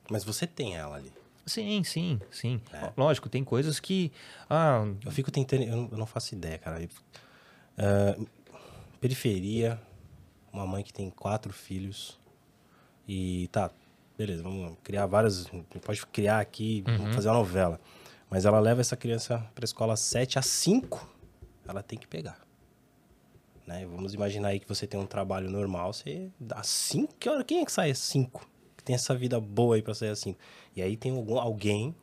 Mas você tem ela ali. Sim, sim, sim. É. Lógico, tem coisas que. Ah, eu fico tentando. Eu não faço ideia, cara. Uh, periferia, uma mãe que tem quatro filhos e tá, beleza, vamos criar várias, pode criar aqui, uhum. vamos fazer uma novela. Mas ela leva essa criança para a escola 7 a 5, ela tem que pegar. Né? Vamos imaginar aí que você tem um trabalho normal, você dá 5, que hora quem é que sai às 5? Que tem essa vida boa aí para sair assim. E aí tem algum, alguém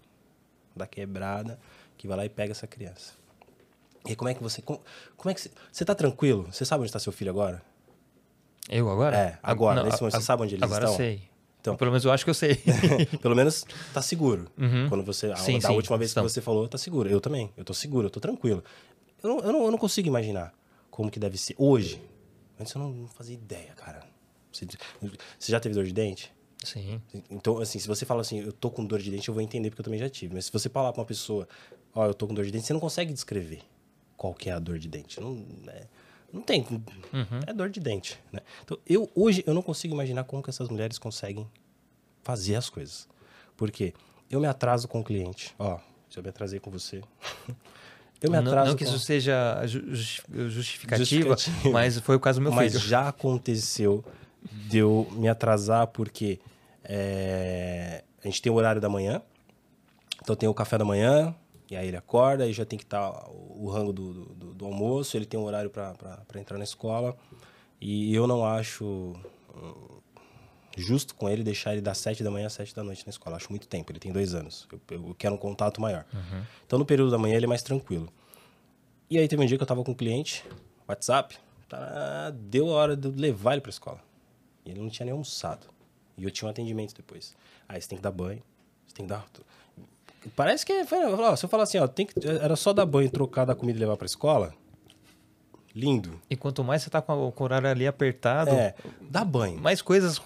da quebrada que vai lá e pega essa criança. E como é que você. Como, como é que você, você tá tranquilo? Você sabe onde está seu filho agora? Eu agora? É, agora, Não, nesse momento, a- você sabe onde eles agora estão? eu sei. Então. Pelo menos eu acho que eu sei. Pelo menos tá seguro. Uhum. Quando você. A, Sim, da sim, última vez estão. que você falou, tá seguro. Eu também. Eu tô seguro, eu tô tranquilo. Eu não, eu não, eu não consigo imaginar como que deve ser hoje. Antes eu não, fazia ideia, cara. Você, você já teve dor de dente? Sim. Então, assim, se você fala assim, eu tô com dor de dente, eu vou entender porque eu também já tive. Mas se você falar pra uma pessoa, ó, eu tô com dor de dente, você não consegue descrever qual que é a dor de dente. Não, é- não tem. É dor de dente, né? Então, eu, hoje, eu não consigo imaginar como que essas mulheres conseguem fazer as coisas. Por quê? Eu me atraso com o cliente. Ó, se eu me atrasei com você. Eu me Não, atraso não que com... isso seja ju- justi- justificativa, Justificativa. mas foi o caso do meu Mas filho. já aconteceu de eu me atrasar porque é, a gente tem o horário da manhã. Então tem o café da manhã, e aí ele acorda, aí já tem que estar o rango do, do, do almoço, ele tem um horário para entrar na escola. E eu não acho hum, justo com ele deixar ele das sete da manhã às sete da noite na escola. Acho muito tempo, ele tem dois anos. Eu, eu quero um contato maior. Então no período da manhã ele é mais tranquilo. E aí teve um dia que eu tava com um cliente, WhatsApp, tá, deu a hora de eu levar ele pra escola. E ele não tinha nem almoçado. E eu tinha um atendimento depois. Aí você tem que dar banho, você tem que dar... Parece que... ó, Se eu falar assim, ó, tem que, era só dar banho, trocar da comida e levar pra escola, lindo. E quanto mais você tá com, a- com o horário ali apertado, É, dá banho. mais coisas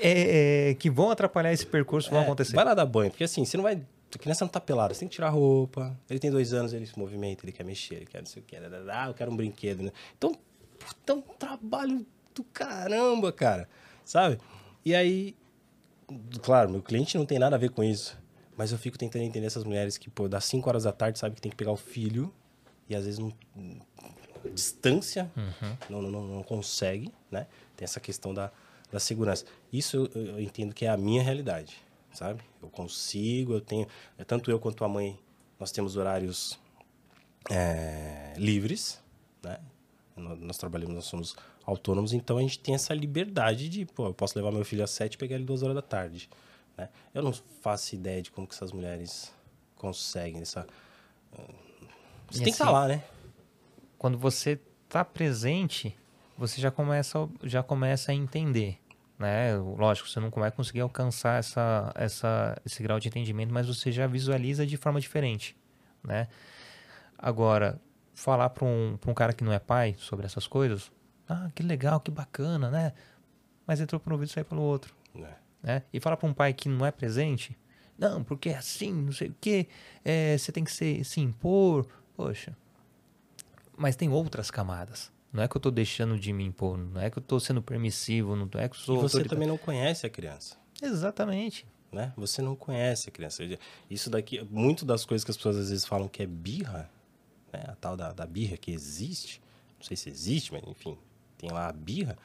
é, é, que vão atrapalhar esse percurso vão É, acontecer. Vai lá dar banho, porque assim, você não vai. A criança não tá pelada, você tem que tirar a roupa. Ele tem dois anos, ele se movimenta, ele quer mexer, ele quer não sei o que. Ah, eu quero um brinquedo, né? Então, puta, é um trabalho do caramba, cara. Sabe? E aí, claro, meu cliente não tem nada a ver com isso. Mas eu fico tentando entender essas mulheres que, pô, das 5 horas da tarde sabe que tem que pegar o filho e às vezes não. Distância, não, não, não consegue, né? Tem essa questão da, da segurança. Isso eu, eu entendo que é a minha realidade, sabe? Eu consigo, eu tenho. é Tanto eu quanto a mãe, nós temos horários é, livres, né? Nó- Nós trabalhamos, nós somos autônomos, então a gente tem essa liberdade de, pô, eu posso levar meu filho às sete e pegar ele duas horas da tarde, né? Eu não faço ideia de como que essas mulheres conseguem essa... Você E tem que estar assim, lá, né? Quando você tá presente, você já começa, a- já começa a entender. Né? Lógico, você não vai conseguir alcançar essa, essa, esse grau de entendimento, mas você já visualiza de forma diferente. Né? Agora, falar para um, pra um cara que não é pai sobre essas coisas, ah, que legal, que bacana, né? Mas entrou por um ouvido e saiu pelo outro. É. né? E falar para um pai que não é presente, não, porque é assim, não sei o quê, é, você tem que se, se impor. Poxa, mas tem outras camadas. Não é que eu estou deixando de me impor, não é que eu estou sendo permissivo, não é que eu E sou você autoritário. também não conhece a criança. Exatamente. né? Você não conhece a criança. Isso daqui, muito das coisas que as pessoas às vezes falam que é birra, né? A tal da, da birra que existe, não sei se existe, mas enfim, tem lá a birra.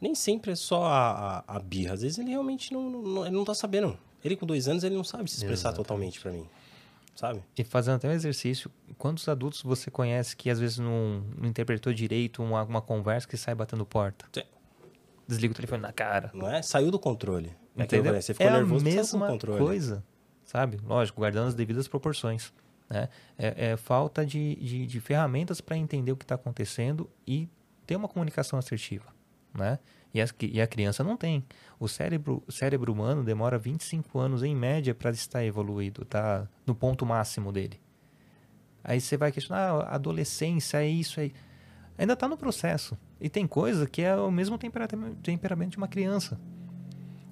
Nem sempre é só a, a, a birra. Às vezes ele realmente não, não, ele não tá sabendo. Ele com dois anos, ele não sabe se expressar Exatamente. totalmente pra mim. Sabe? E fazendo até um exercício, quantos adultos você conhece que às vezes não, não interpretou direito uma, uma conversa que sai batendo porta? Sim. Desliga o telefone na cara. Não é? Saiu do controle. É Entendeu? falei, Você ficou é nervoso, a mesma controle. coisa, sabe? Lógico, guardando as devidas proporções. Né? É, é falta de, de, de ferramentas para entender o que está acontecendo e ter uma comunicação assertiva. Né? E, as, e a criança não tem. O cérebro, o cérebro humano demora 25 anos em média para estar evoluído, tá no ponto máximo dele. Aí você vai questionar, ah, adolescência, é isso aí. Ainda está no processo. E tem coisa que é o mesmo tempera- temperamento de uma criança.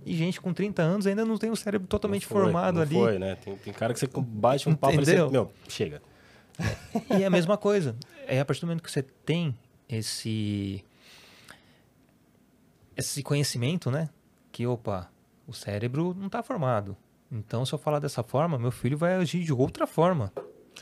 E gente com 30 anos ainda não tem o cérebro totalmente foi, formado não ali. Foi, né? Tem, tem cara que você bate um papo e você, meu, chega. E é a mesma coisa. É a partir do momento que você tem esse esse conhecimento, né? Que opa, o cérebro não está formado. Então, se eu falar dessa forma, meu filho vai agir de outra forma.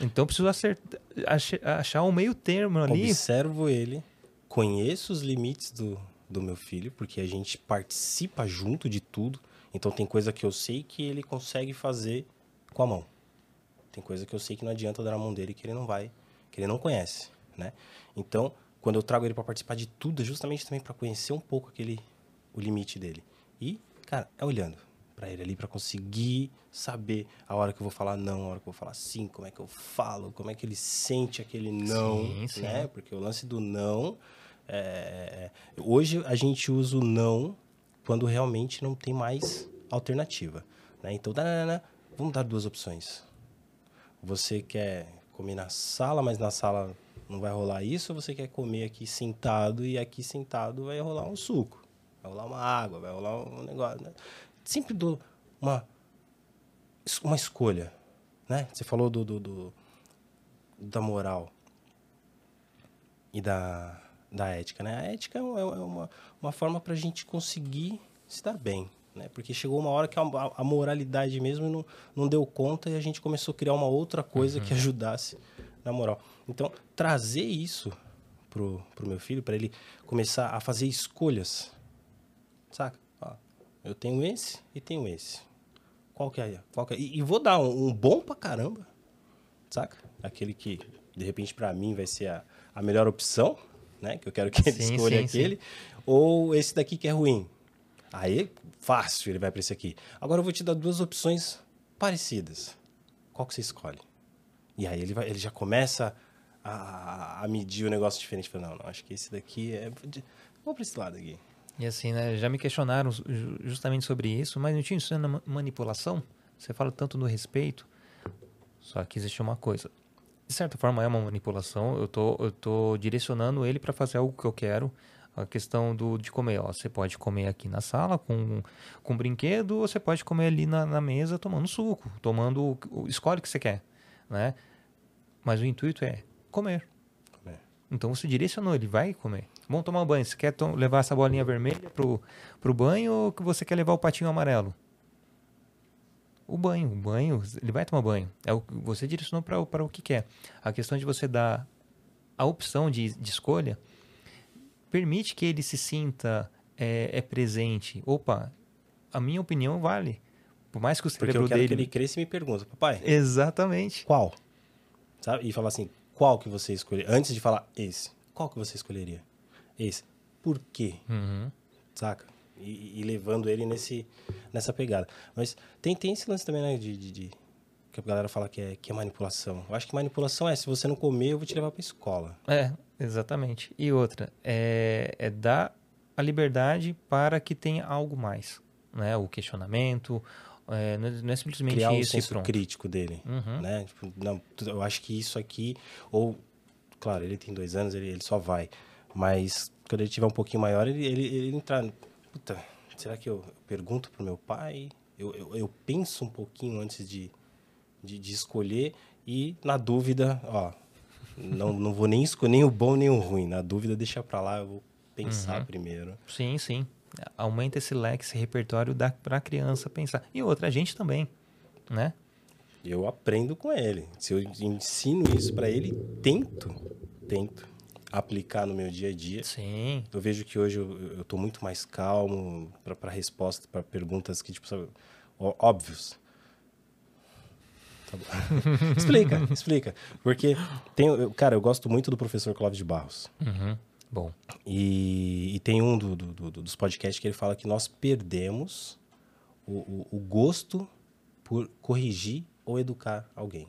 Então, preciso acertar, ach- achar um meio termo ali. Observo ele, conheço os limites do, do meu filho, porque a gente participa junto de tudo. Então tem coisa que eu sei que ele consegue fazer com a mão. Tem coisa que eu sei que não adianta dar na mão dele que ele não vai, que ele não conhece, né? Então, quando eu trago ele para participar de tudo, é justamente também para conhecer um pouco aquele o limite dele. E, cara, é olhando. para ele ali para conseguir saber a hora que eu vou falar não, a hora que eu vou falar sim, como é que eu falo, como é que ele sente aquele não, Sim, sim. né? Porque o lance do não é, hoje a gente usa o não quando realmente não tem mais alternativa, né? Então, danana, vamos dar duas opções. Você quer comer na sala, mas na sala não vai rolar isso, você quer comer aqui sentado e aqui sentado vai rolar um suco, vai rolar uma água, vai rolar um negócio, né? Sempre dou uma uma escolha, né? Você falou do, do, do da moral e da, da ética, né? A ética é uma, é uma, uma forma para a gente conseguir se dar bem, né? Porque chegou uma hora que a, a moralidade mesmo não, não deu conta e a gente começou a criar uma outra coisa que ajudasse na moral. Então, trazer isso pro, pro meu filho, para ele começar a fazer escolhas, saca? Ó, eu tenho esse e tenho esse. Qual que é? Qual que é? E, e vou dar um, um bom pra caramba, saca? Aquele que, de repente, para mim vai ser a, a melhor opção, né? Que eu quero que ele Sim, escolha sim, sim. aquele. Ou esse daqui que é ruim. Aí, fácil, ele vai para esse aqui. Agora eu vou te dar duas opções parecidas. Qual que você escolhe? E aí ele, vai, ele já começa a, a medir o negócio diferente. Fala, não, não, acho que esse daqui é... Vou para esse lado aqui. E assim, né, já me questionaram ju- justamente sobre isso, mas não tinha isso na ma- manipulação? Você fala tanto no respeito, só que existe uma coisa. De certa forma é uma manipulação, eu tô, eu tô direcionando ele para fazer algo que eu quero. A questão do, de comer, ó, você pode comer aqui na sala com, com brinquedo, ou você pode comer ali na, na mesa tomando suco, tomando, escolhe o que você quer, né? Mas o intuito é comer. Comer. Então você direcionou, ele vai comer. Vamos tomar um banho. Você quer levar essa bolinha vermelha pro, pro banho ou que você quer levar o patinho amarelo? O banho, o banho, ele vai tomar banho. É o que você direcionou para o- para o que quer. A questão de você dar a opção de, de escolha permite que ele se sinta é, é presente. Opa, a minha opinião vale. Por mais que o Porque cérebro eu quero dele. que ele cresça e me pergunta, papai, Exatamente. qual? Sabe? E falar assim, qual que você escolheria? Antes de falar esse, qual que você escolheria? Esse. Por quê? Uhum. Saca? E, e levando ele nesse, nessa pegada. Mas tem, tem esse lance também, né? De, de- de- que a galera fala que é, que é manipulação. Eu acho que manipulação é, se você não comer, eu vou te levar pra escola. É, exatamente. E outra, é, é dar a liberdade para que tenha algo mais. Né? O questionamento, é, não é- não é simplesmente Criar um isso e senso pronto. crítico dele. Uhum. Né? Tipo, não, eu acho que isso aqui, ou, claro, ele tem dois anos, ele, ele só vai. Mas quando ele tiver um pouquinho maior, ele, ele, ele entrar. Puta, será que eu pergunto pro meu pai? Eu, eu, eu penso um pouquinho antes de, de, de escolher e, na dúvida, ó, não, não vou nem escolher nem o bom nem o ruim. Na dúvida, deixa pra lá, eu vou pensar Uhum. primeiro. Sim, sim. Aumenta esse leque, esse repertório para a criança pensar. E outra, a gente também, né? Eu aprendo com ele. Se eu ensino isso pra ele, tento, tento aplicar no meu dia a dia. Sim. Eu vejo que hoje eu, tô muito mais calmo para resposta, para perguntas que, tipo, sabe, ó- óbvios. Tá bom. explica, explica. Porque tem, eu- cara, eu gosto muito do professor Clóvis de Barros. Uhum. Bom. E, e tem um do- do- do- dos podcasts que ele fala que nós perdemos o, o- o gosto por corrigir ou educar alguém.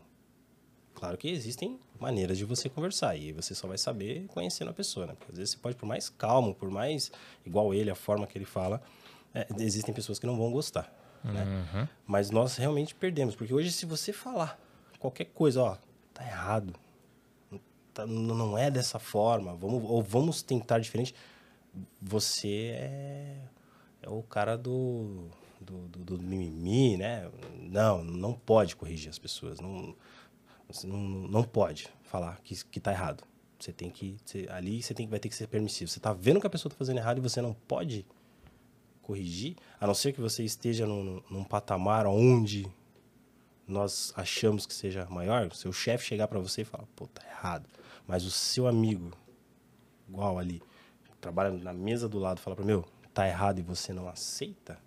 Claro que existem maneiras de você conversar e você só vai saber conhecendo a pessoa, né? Porque às vezes você pode, por mais calmo, por mais igual ele, a forma que ele fala, é, existem pessoas que não vão gostar, né? Uhum. Mas nós realmente perdemos, porque hoje se você falar qualquer coisa, ó, tá errado, tá- não é dessa forma, vamos, ou vamos tentar diferente, você é, é o cara do, do, do, do mimimi, né? Não, não pode corrigir as pessoas, não, você não, não pode falar que, que tá errado. Você tem que, você- ali você tem, vai ter que ser permissivo. Você tá vendo que a pessoa tá fazendo errado e você não pode corrigir, a não ser que você esteja num, num patamar onde nós achamos que seja maior, seu chefe chegar para você e falar, pô, tá errado. Mas o seu amigo, igual ali, trabalha na mesa do lado, fala para meu, tá errado e você não aceita,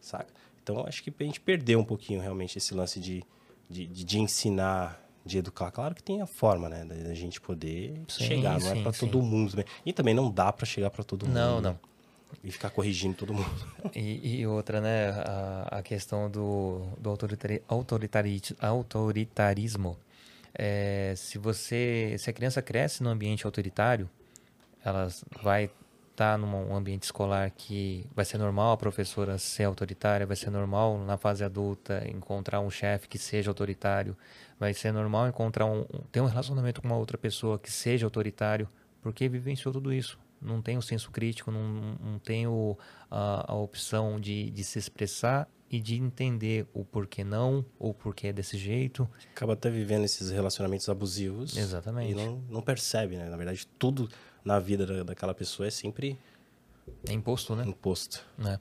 saca? Então, acho que a gente perdeu um pouquinho realmente esse lance de, de, de, de ensinar, de educar. Claro que tem a forma, né, da, gente poder Sim, chegar, não é sim, para sim. todo mundo também. E também não dá para chegar para todo mundo. Não, né? não. e ficar corrigindo todo mundo. E, e outra, né? A, a questão do, do autoritari, autoritari, autoritarismo. É, se você, se a criança cresce num ambiente autoritário, ela vai estar tá num ambiente escolar que vai ser normal a professora ser autoritária, vai ser normal na fase adulta encontrar um chefe que seja autoritário, vai ser normal encontrar um ter um relacionamento com uma outra pessoa que seja autoritário, porque vivenciou tudo isso. Não tem o senso crítico, não, não tem o, a, a opção de, de se expressar e de entender o porquê não, ou porquê é desse jeito. Acaba até vivendo esses relacionamentos abusivos. Exatamente. E não, não percebe, né? Na verdade, tudo na vida da, daquela pessoa é sempre... É imposto, né? Imposto. É.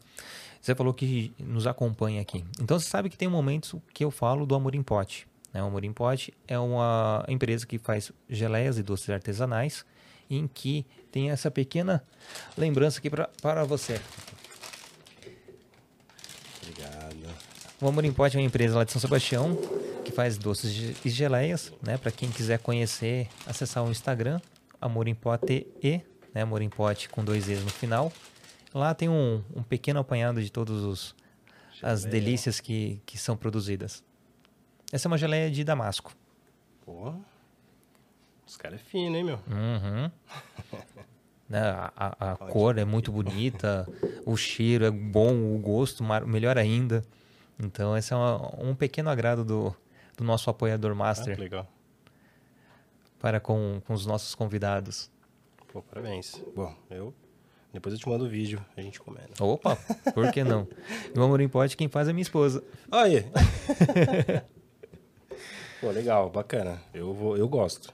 Você falou que nos acompanha aqui. Então, você sabe que tem um momento que eu falo do Amor em Pote. Né? O Amor em Pote é uma empresa que faz geleias e doces artesanais em que tem essa pequena lembrança aqui pra, para você. Obrigado. O Amor em Pote é uma empresa lá de São Sebastião que faz doces e geleias, né? Para quem quiser conhecer, acessar o Instagram, Amor em Pote e, né? Amor em Pote com dois E's no final. Lá tem um, um pequeno apanhado de todas as delícias que, que são produzidas. Essa é uma geleia de damasco. Pô. Os caras é fino, hein, meu? Uhum. Né, a, a, a cor é muito bonita, o cheiro é bom, o gosto melhor ainda. Então, esse é uma, um pequeno agrado do, do nosso apoiador master. Ah, legal. Para com, com os nossos convidados. Pô, parabéns. Bom, eu. Depois eu te mando o vídeo, a gente comendo. Opa, por que não? No Amor em Pote, quem faz é minha esposa. Olha! Pô, legal, bacana. Eu, vou, eu gosto.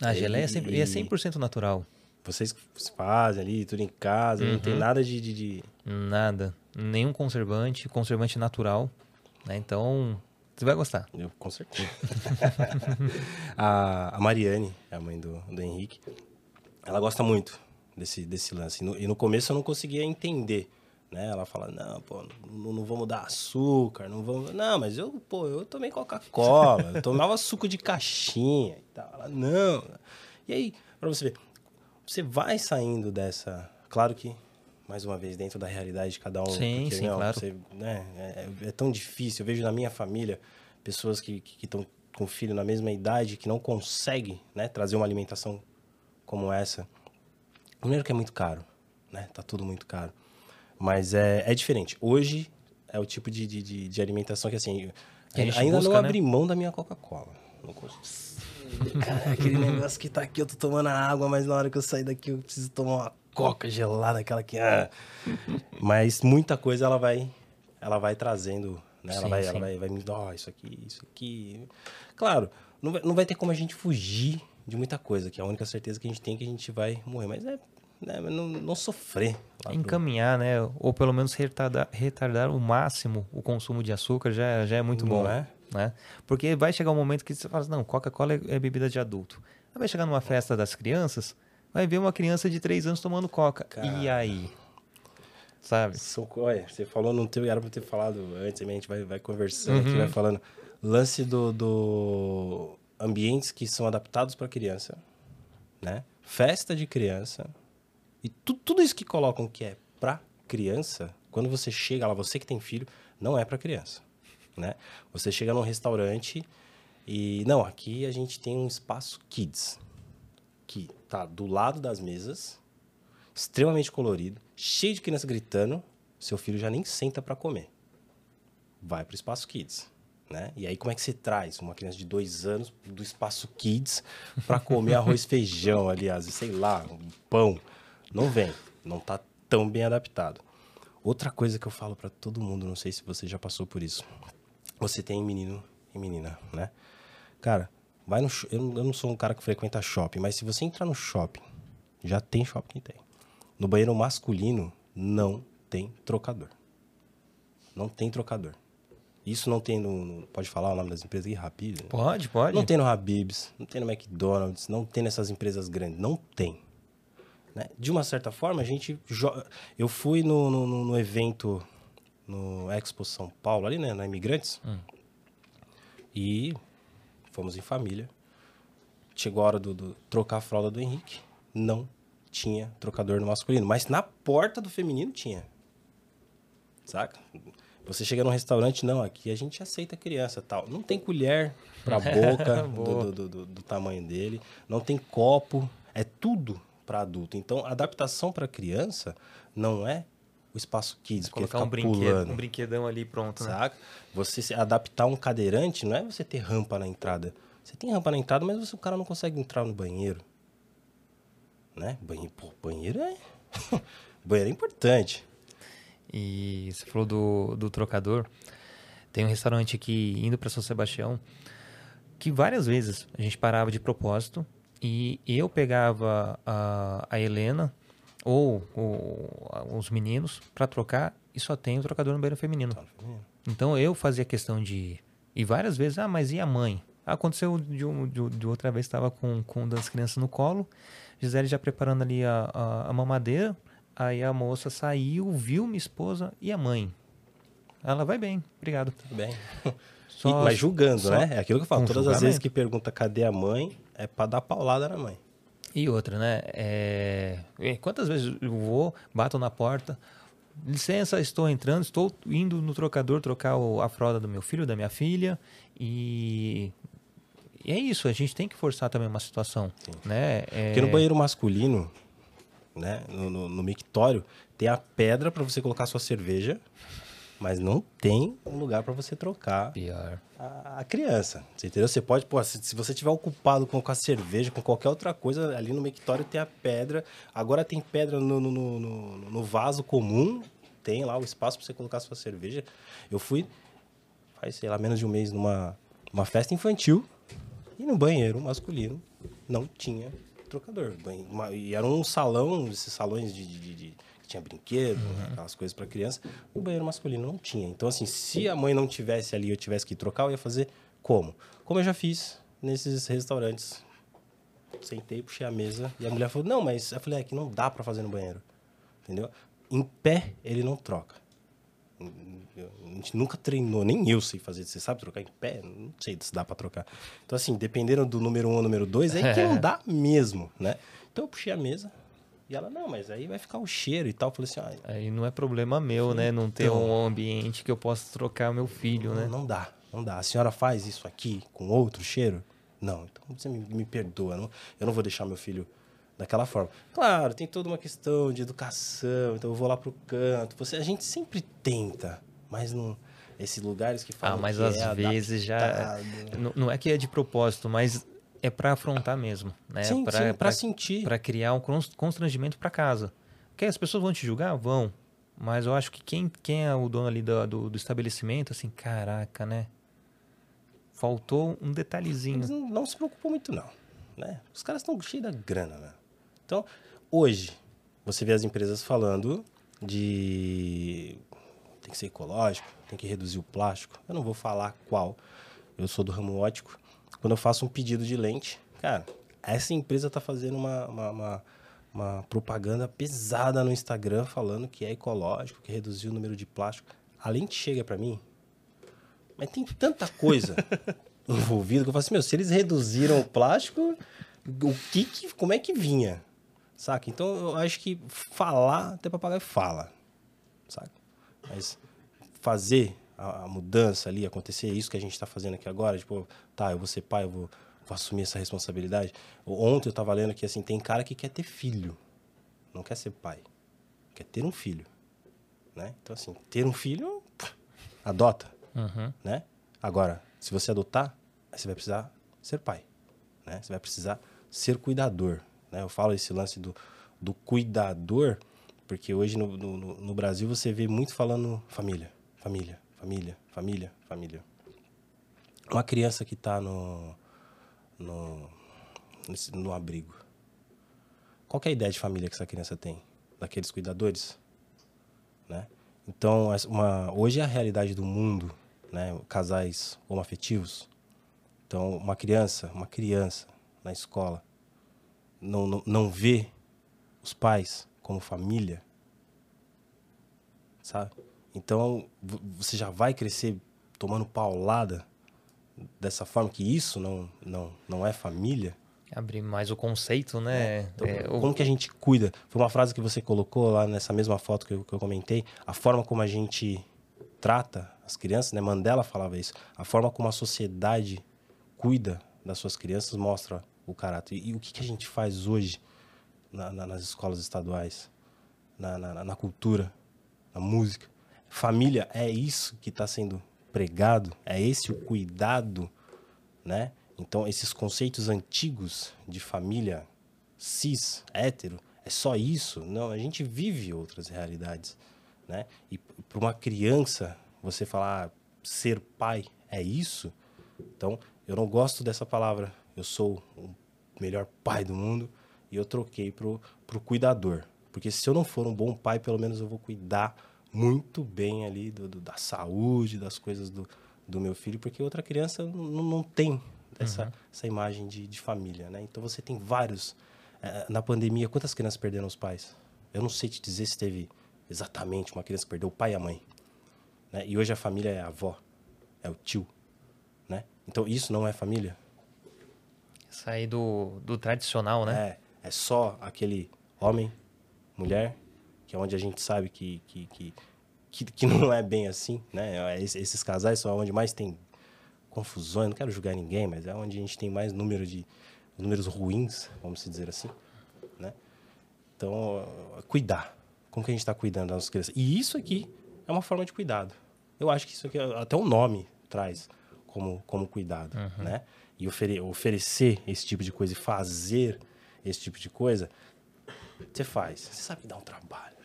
A geleia é, sempre, é 100% natural. Vocês fazem ali, tudo em casa, uhum. não tem uhum. nada de, de, de, Nada. Nenhum conservante, conservante natural. Né? Então, você vai gostar. Eu, com certeza. a, a, Mariane, a mãe do, do Henrique, ela gosta muito desse, desse lance. E no, e no começo eu não conseguia entender. Né? Ela fala, não, pô, não, não vamos dar açúcar, não vamos... Não, mas eu, pô, eu tomei Coca-Cola, eu tomava suco de caixinha e tal. Ela, não. E aí, pra você ver, você vai saindo dessa... Claro que, mais uma vez, dentro da realidade de cada um. Sim, porque, sim, não, claro. Você, né, é, é, tão difícil. Eu vejo na minha família pessoas que estão com filho na mesma idade que não conseguem né, trazer uma alimentação como essa. Primeiro que é muito caro, né? Tá tudo muito caro. Mas é, é diferente. Hoje é o tipo de, de, de alimentação que, assim, que ainda busca, não né? abri mão da minha Coca-Cola. Não Cara, aquele negócio que tá aqui, eu tô tomando água, mas na hora que eu sair daqui eu preciso tomar uma coca gelada, aquela que. Ah. Mas muita coisa ela vai, ela vai trazendo, né? Ela, sim, vai, sim. ela vai, vai me ó, oh, isso aqui, isso aqui. Claro, não vai, não vai ter como a gente fugir de muita coisa, que é a única certeza que a gente tem é que a gente vai morrer. Mas é né, não, não sofrer. Encaminhar, pro... né? Ou pelo menos retardar, retardar o máximo o consumo de açúcar já, já é muito não bom. É? Né? Porque vai chegar um momento que você fala assim, não, Coca-Cola é, é bebida de adulto. Aí vai chegar numa festa das crianças, vai ver uma criança de 3 anos tomando Coca. Cara... E aí? Sabe? Olha, você falou no teu, era pra ter falado antes, a gente vai, vai conversando uhum. aqui, vai falando. Lance do, do ambientes que são adaptados para criança, né? Festa de criança, e tu, tudo isso que colocam que é para criança, quando você chega lá, você que tem filho, não é para criança, né? Você chega num restaurante e não, aqui a gente tem um espaço kids tá do lado das mesas, extremamente colorido, cheio de criança gritando, seu filho já nem senta para comer. Vai para o espaço kids. Né? E aí como é que você traz uma criança de dois anos do espaço kids para comer arroz feijão, aliás, sei lá, um pão, não vem, não está tão bem adaptado. Outra coisa que eu falo para todo mundo, não sei se você já passou por isso. Você tem menino e menina, né? Cara, vai no eu, eu não sou um cara que frequenta shopping, mas se você entrar no shopping, já tem shopping tem. No banheiro masculino não tem trocador. Não tem trocador. Isso não tem no, no, Pode falar o nome das empresas aqui rápido? Pode, pode. Não tem no Habibs, não tem no McDonald's, não tem nessas empresas grandes. Não tem. Né? De uma certa forma, a gente. Eu fui no, no, no, evento no Expo São Paulo, ali, né, na Imigrantes, hum. e fomos em família. Chegou a hora do, do, trocar a fralda do Henrique. Não tinha trocador no masculino. Mas na porta do feminino tinha. Saca? Você chega num restaurante, não, aqui a gente aceita criança tal. Não tem colher pra boca do, do, do, do, tamanho dele, não tem copo, é tudo para adulto. Então, adaptação para criança não é o espaço kids, porque colocar um brinquedo, um brinquedão ali pronto, né? Saca? Você se adaptar um cadeirante não é você ter rampa na entrada. Você tem rampa na entrada, mas você, o cara não consegue entrar no banheiro. Né? Banheiro, pô, banheiro é banheiro é importante. E você falou do, do trocador. Tem um restaurante aqui indo para São Sebastião que várias vezes a gente parava de propósito e eu pegava a, a Helena ou, ou os meninos para trocar e só tem o trocador no banheiro feminino. Então eu fazia questão de e várias vezes, ah, mas e a mãe? Aconteceu de, de, de outra vez, estava com, com das crianças no colo, Gisele já preparando ali a, a, a mamadeira, Aí a moça saiu, viu minha esposa e a mãe. Ela vai bem, obrigado. Tudo bem. Só, e, mas julgando, só, né? É aquilo que eu falo. Todas as vezes que pergunta cadê a mãe, é para dar paulada na mãe. E outra, né? É... Quantas vezes eu vou, bato na porta, licença, estou entrando, estou indo no trocador trocar a fralda do meu filho, da minha filha, e... e é isso, a gente tem que forçar também uma situação, Sim. né? É... Porque no banheiro masculino, né, no, no, no mictório, tem a pedra para você colocar sua cerveja, mas não tem um lugar para você trocar a, a, criança. Você entendeu? Você pode, pô, se, se você tiver ocupado com, com, a cerveja, com qualquer outra coisa, ali no mictório tem a pedra. Agora tem pedra no, no, no, no vaso comum, tem lá o espaço para você colocar sua cerveja. Eu fui, faz, sei lá, menos de um mês numa uma festa infantil e no banheiro masculino não tinha trocador. Uma, e era um salão, esses salões de, de, de tinha brinquedo, uhum. aquelas coisas para criança. O banheiro masculino não tinha. Então, assim, se a mãe não tivesse ali eu tivesse que trocar, eu ia fazer como? Como eu já fiz nesses restaurantes. Sentei, puxei a mesa e a mulher falou: Não, mas eu falei: É que não dá para fazer no banheiro. Entendeu? Em pé, ele não troca. A gente nunca treinou, nem eu sei fazer. Você sabe trocar em pé? Não sei se dá para trocar. Então, assim, dependendo do número 1 um ou número 2, é que não dá mesmo, né? Então, eu puxei a mesa e ela, não, mas aí vai ficar o cheiro e tal. Eu falei assim, ah, Aí não é problema meu, né? Não ter então, um ambiente que eu possa trocar meu filho, não, né? Não dá, não dá. A senhora faz isso aqui com outro cheiro? Não, então você me, me perdoa. Não, eu não vou deixar meu filho daquela forma. Claro, tem toda uma questão de educação, então eu vou lá pro canto. Você, a gente sempre tenta, mas não esses lugares que falam Ah, mas às é vezes já não, não é que é de propósito, mas é para afrontar mesmo, né? Sim, para sentir, para criar um constrangimento para casa. Que as pessoas vão te julgar, vão. Mas eu acho que quem, quem é o dono ali do, do, do estabelecimento, assim, caraca, né? Faltou um detalhezinho. Eles não, não se preocupam muito, não. Né? Os caras estão cheios da grana, né? Então, hoje, você vê as empresas falando de tem que ser ecológico, tem que reduzir o plástico. Eu não vou falar qual. Eu sou do ramo ótico. Quando eu faço um pedido de lente, cara, essa empresa está fazendo uma, uma, uma, uma, propaganda pesada no Instagram falando que é ecológico, que reduziu o número de plástico. A lente chega para mim, mas tem tanta coisa envolvida que eu falo assim, meu, se eles reduziram o plástico, o que, que como é que vinha? Saca? Então eu acho que falar, até papagaio fala. Saca? Mas fazer a, a mudança ali, acontecer isso que a gente está fazendo aqui agora, tipo, tá, eu vou ser pai, eu vou, vou assumir essa responsabilidade. Ontem eu estava lendo que assim, tem cara que quer ter filho, não quer ser pai, quer ter um filho. Né? Então, assim, ter um filho, adota. Uhum. Né? Agora, se você adotar, você vai precisar ser pai. Né? Você vai precisar ser cuidador. Né? Eu falo esse lance do, do cuidador, porque hoje no, no, no Brasil você vê muito falando família, família, família, família, família. Uma criança que está no, no, no abrigo. Qual é a ideia de família que essa criança tem? Daqueles cuidadores? Né? Então, uma, hoje é a realidade do mundo, né? casais homoafetivos. Então, uma criança, uma criança na escola, não, não, não vê os pais como família, sabe? Então você já vai crescer tomando paulada dessa forma que isso não não não é família. Abrir mais o conceito, né? Então, É, o- como que a gente cuida? Foi uma frase que você colocou lá nessa mesma foto que eu, que eu comentei. A forma como a gente trata as crianças, né? Mandela falava isso. A forma como a sociedade cuida das suas crianças mostra o caráter. E, e o que, que a gente faz hoje na- na- nas escolas estaduais, na, na- na cultura, na música? Família é isso que está sendo pregado? É esse o cuidado, né? Então, esses conceitos antigos de família cis, hétero, é só isso? Não, a gente vive outras realidades, né? E para uma criança, você falar ah, ser pai é isso? Então, eu não gosto dessa palavra. Eu sou o melhor pai do mundo e eu troquei pro, pro cuidador. Porque se eu não for um bom pai, pelo menos eu vou cuidar muito bem ali do, do- da saúde, das coisas do, do meu filho, porque outra criança não, não tem essa, essa imagem de, de família, né? Então você tem vários. eh, na pandemia, quantas crianças perderam os pais? Eu não sei te dizer se teve exatamente uma criança que perdeu o pai e a mãe. Né? E hoje a família é a avó, é o tio. Né? Então isso não é família? Sair do, do tradicional, né? É, é só aquele homem, mulher, que é onde a gente sabe que, que, que, que, que não é bem assim, né? Es- Esses casais são onde mais tem confusões, não quero julgar ninguém, mas é onde a gente tem mais número de números ruins, vamos dizer assim, né? Então, cuidar. Como que a gente está cuidando das nossas crianças? E isso aqui é uma forma de cuidado. Eu acho que isso aqui, até o nome traz como, como cuidado, né? E ofere- oferecer esse tipo de coisa e fazer esse tipo de coisa, você faz. Você sabe dá um trabalho.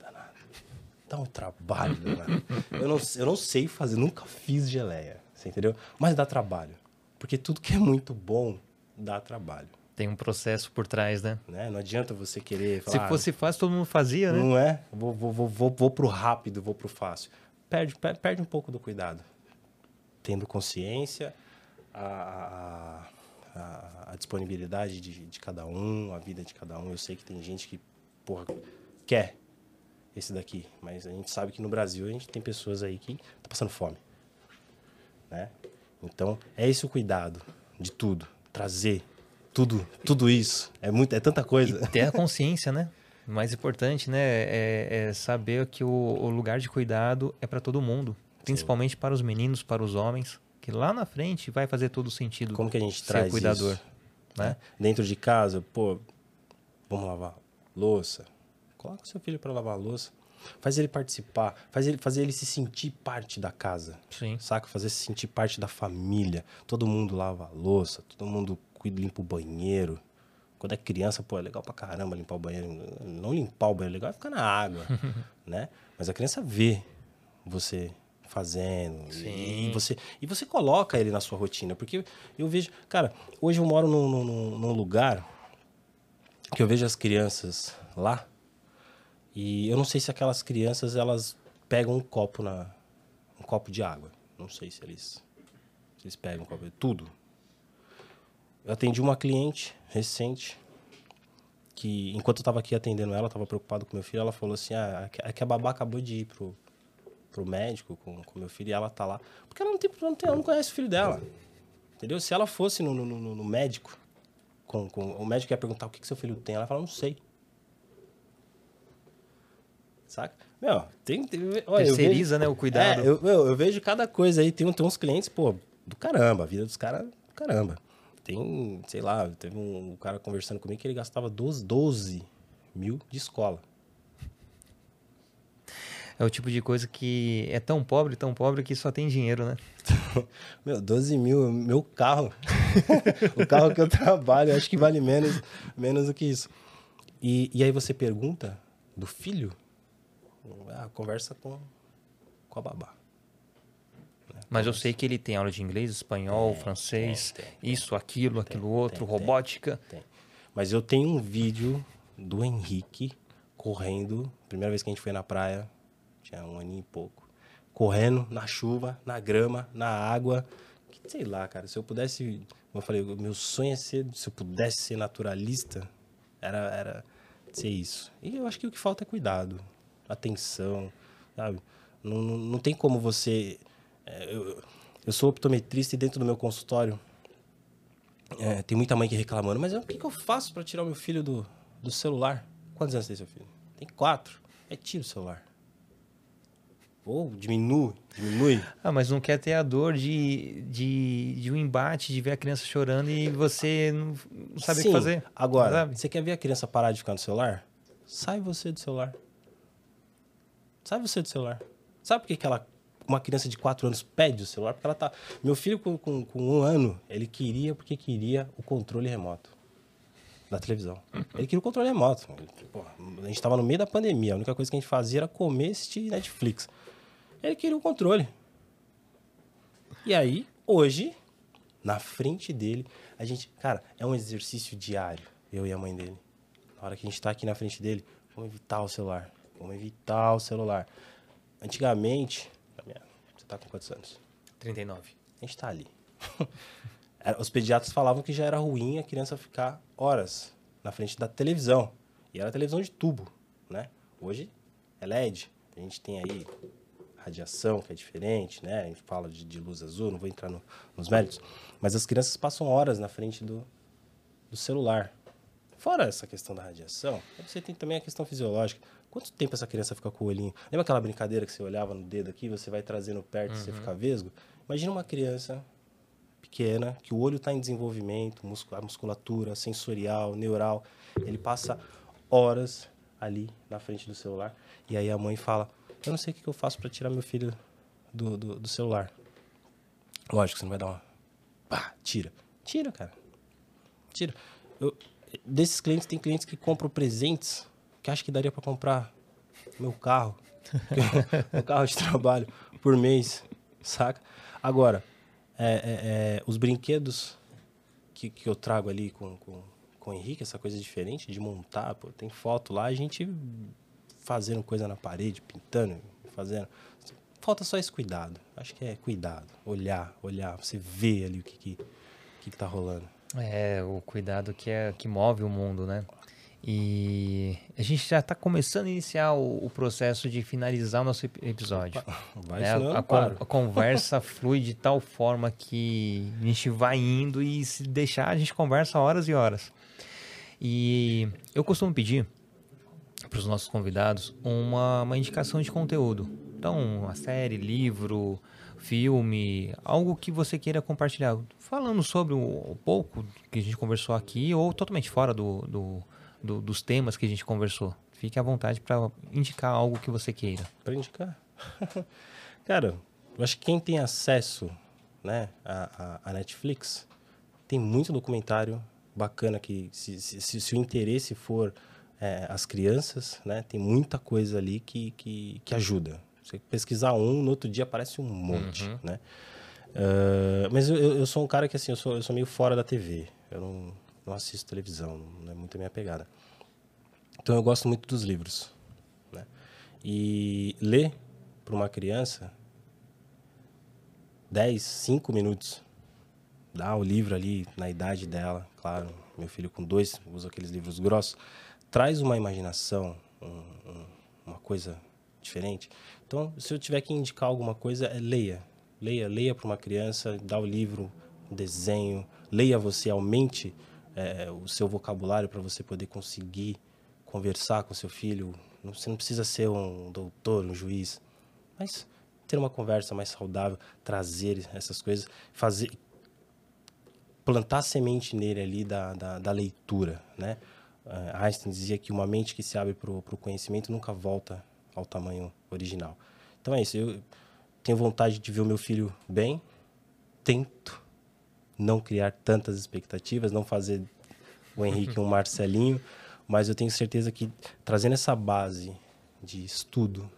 Dá um trabalho danado. Eu não, eu não sei fazer, nunca fiz geleia, você entendeu? Mas dá trabalho. Porque tudo que é muito bom dá trabalho. Tem um processo por trás, né? Né? Não adianta você querer Se falar, fosse fácil, todo mundo fazia, né? não é? Vou, vou, vou, vou, vou pro rápido, vou pro fácil. Perde, per- perde um pouco do cuidado. Tendo consciência, a, a, a- a disponibilidade de, de cada um, a vida de cada um. Eu sei que tem gente que, porra, quer esse daqui. Mas a gente sabe que no Brasil a gente tem pessoas aí que tá passando fome. Né? Então, é esse o cuidado de tudo. Trazer tudo, tudo isso. É, muito, é tanta coisa. Ter a consciência, né? O mais importante, né? É, é saber que o, o lugar de cuidado é para todo mundo. Principalmente para os meninos, para os homens. Que lá na frente vai fazer todo sentido. Como que a gente traz cuidador, isso? né? né? Dentro de casa, pô, vamos lavar louça. Coloca o seu filho para lavar a louça. Faz ele participar, faz ele, fazer ele se sentir parte da casa. Sim. Saca? Fazer se sentir parte da família. Todo mundo lava a louça, todo mundo cuida, limpa o banheiro. Quando é criança, pô, é legal pra caramba limpar o banheiro. Não limpar o banheiro, é legal é ficar na água, né? Mas a criança vê você fazendo Sim. e você e você coloca ele na sua rotina, porque eu vejo, cara, hoje eu moro num, num, num lugar que eu vejo as crianças lá e eu não sei se aquelas crianças elas pegam um copo na um copo de água, não sei se eles se eles pegam um copo, tudo. Eu atendi uma cliente recente que, enquanto eu estava aqui atendendo ela, estava preocupado com meu filho, ela falou assim, ah, é que a babá acabou de ir pro, pro médico com, com meu filho e ela tá lá. Porque ela não, tem, não, tem, ela não conhece o filho dela. Entendeu? Se ela fosse no, no, no- no médico, com, com, o médico ia perguntar o que, que seu filho tem, ela fala, não sei. Saca? Meu, tem... tem olha, Terceiriza, né, o cuidado. é, eu, meu, eu vejo cada coisa aí. Tem, tem uns clientes, pô, do caramba. A vida dos caras, do caramba. Tem, sei lá, teve um, um cara conversando comigo que ele gastava 12, 12 mil de escola. É o tipo de coisa que é tão pobre, tão pobre que só tem dinheiro, né? Meu, 12 mil, meu carro. o carro que eu trabalho, acho que vale menos, menos do que isso. E, e aí você pergunta do filho, ah, conversa com, com a babá. Mas eu sei que ele tem aula de inglês, espanhol, francês, tem, isso, aquilo, aquilo outro, tem, robótica. Tem. Mas eu tenho um vídeo do Henrique correndo. Primeira vez que a gente foi na praia, tinha um aninho e pouco. Correndo na chuva, na grama, na água. Que, sei lá, cara, se eu pudesse. Como eu falei, meu sonho é ser. Se eu pudesse ser naturalista, era, era ser isso. E eu acho que o que falta é cuidado, atenção, sabe? Não, não, não tem como você. é, eu, eu sou optometrista e dentro do meu consultório É, tem muita mãe que reclamando, mas o que, que eu faço para tirar o meu filho do, do celular? Quantos anos tem seu filho? Tem quatro. É tira o celular. Ou diminui, diminui. Ah, mas não quer ter a dor de, de, de um embate, de ver a criança chorando e você não, não sabe Sim. o que fazer. Agora, sabe? você quer ver a criança parar de ficar no celular? Sai você do celular. Sai você do celular. Sabe por que, que ela, uma criança de 4 anos pede o celular? Porque ela tá. Meu filho, com, com, com um ano, ele queria porque queria o controle remoto da televisão. Ele queria o controle remoto. Ele, pô, a gente tava no meio da pandemia, a única coisa que a gente fazia era comer e assistir Netflix. Ele queria o controle. E aí, hoje, na frente dele, a gente. Cara, é um exercício diário, eu e a mãe dele. Na hora que a gente tá aqui na frente dele, vamos evitar o celular. Vamos evitar o celular. Antigamente. Você tá com quantos anos? 39. A gente tá ali. Os pediatras falavam que já era ruim a criança ficar horas na frente da televisão. E era televisão de tubo, né? Hoje é LED. A gente tem aí radiação, que é diferente, né? A gente fala de, de luz azul, não vou entrar no- nos méritos. Mas as crianças passam horas na frente do, do celular. Fora essa questão da radiação, você tem também a questão fisiológica. Quanto tempo essa criança fica com o olhinho? Lembra aquela brincadeira que você olhava no dedo aqui, você vai trazendo perto e você fica vesgo? Imagina uma criança pequena, que o olho está em desenvolvimento, a musculatura sensorial, neural. Ele passa horas ali na frente do celular. E aí a mãe fala: Eu não sei o que que eu faço para tirar meu filho do, do, do celular. Lógico, você não vai dar uma. Pá, tira. Tira, cara. Tira. Eu- desses clientes, tem clientes que compram presentes que acham que daria para comprar meu carro. meu carro de trabalho por mês, saca? Agora, é, é, é, os brinquedos que, que eu trago ali com, com, com o Henrique, essa coisa diferente de montar, pô, tem foto lá, a gente fazendo coisa na parede, pintando, fazendo. Falta só esse cuidado. Acho que é cuidado. Olhar, olhar, você vê ali o que, que, que tá rolando. É, o cuidado que, é, que move o mundo, né? E a gente já está começando a iniciar o, o processo de finalizar o nosso ep- episódio. Vai, né? senão a, a a conversa flui de tal forma que a gente vai indo e se deixar a gente conversa horas e horas. E eu costumo pedir para os nossos convidados uma, uma indicação de conteúdo. Então, uma série, livro, filme, algo que você queira compartilhar. Falando sobre o, pouco que a gente conversou aqui ou totalmente fora do, do- do- dos temas que a gente conversou. Fique à vontade para indicar algo que você queira. Pra indicar. Cara, eu acho que quem tem acesso né, à Netflix tem muito documentário bacana que, se, se, se- se o interesse for é, as crianças, né, tem muita coisa ali que, que, que ajuda. Você pesquisar um, no outro dia aparece um monte, né? Ah, mas eu, eu eu sou um cara que, assim, eu sou, eu sou meio fora da TV. Eu não, não assisto televisão, não é muito a minha pegada. Então eu gosto muito dos livros, né? E ler para uma criança 10, 5 minutos. Dá o livro ali na idade dela, claro. Meu filho com dois usa aqueles livros grossos. Traz uma imaginação, um- um- uma coisa diferente. Então, se eu tiver que indicar alguma coisa, é leia. Leia, leia para uma criança, dá o livro, um desenho. Leia você, aumente eh, o seu vocabulário para você poder conseguir conversar com seu filho. Você não precisa ser um doutor, um juiz, mas ter uma conversa mais saudável, trazer essas coisas, fazer plantar semente nele ali da, da, da leitura, né? Ah, Einstein dizia que uma mente que se abre para o conhecimento nunca volta ao tamanho original. Então é isso. Eu tenho vontade de ver o meu filho bem, tento não criar tantas expectativas, não fazer o Henrique um Marcelinho, mas eu tenho certeza que trazendo essa base de estudo,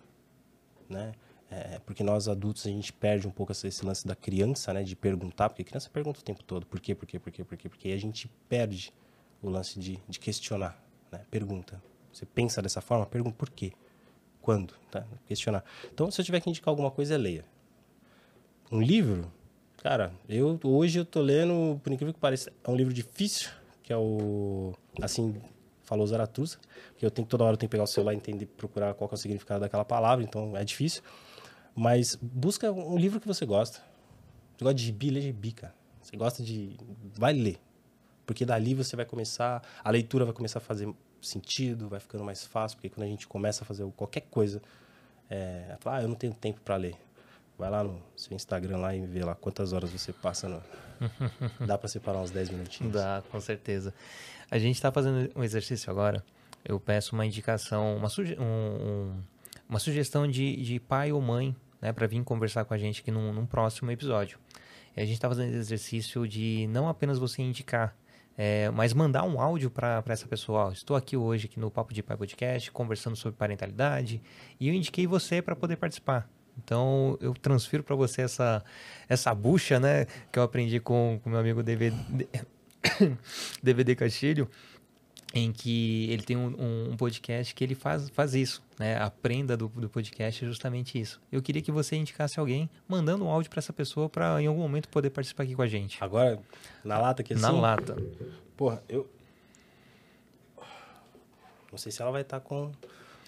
né? É, porque nós adultos a gente perde um pouco esse lance da criança, né? De perguntar, porque a criança pergunta o tempo todo, por quê, por quê, por quê, por quê, porque a gente perde o lance de, de questionar, né? Pergunta. Você pensa dessa forma, pergunta por quê, quando, tá? Questionar. Então, se eu tiver que indicar alguma coisa, é leia. Um livro, cara, eu hoje eu tô lendo, por incrível que pareça, é um livro difícil, que é o assim falou Zaratustra, que eu tenho toda hora eu tenho que pegar o celular e entender, procurar qual é o significado daquela palavra, então é difícil. Mas busca um livro que você gosta. Você gosta de gibi, lê gibi, cara. Você gosta de vai ler. Porque dali você vai começar, a leitura vai começar a fazer sentido, vai ficando mais fácil, porque quando a gente começa a fazer qualquer coisa, é, fala, ah, eu não tenho tempo para ler. Vai lá no seu Instagram lá e vê lá quantas horas você passa. No... Dá para separar uns 10 minutinhos? Dá, com certeza. A gente está fazendo um exercício agora. Eu peço uma indicação, uma, suge um, um, uma sugestão de, de pai ou mãe né, para vir conversar com a gente aqui num, num próximo episódio. E a gente está fazendo exercício de não apenas você indicar, é, mas mandar um áudio para essa pessoa. Estou aqui hoje aqui no Papo de Pai Podcast conversando sobre parentalidade e eu indiquei você para poder participar. Então eu transfiro para você essa essa bucha, né, que eu aprendi com o meu amigo DVD DVD Castilho, em que ele tem um, um, podcast que ele faz, faz isso, né? A prenda do, do podcast é justamente isso. Eu queria que você indicasse alguém mandando um áudio para essa pessoa para em algum momento poder participar aqui com a gente. Agora, na lata aqui assim? Na lata. Porra, eu não sei se ela vai estar tá com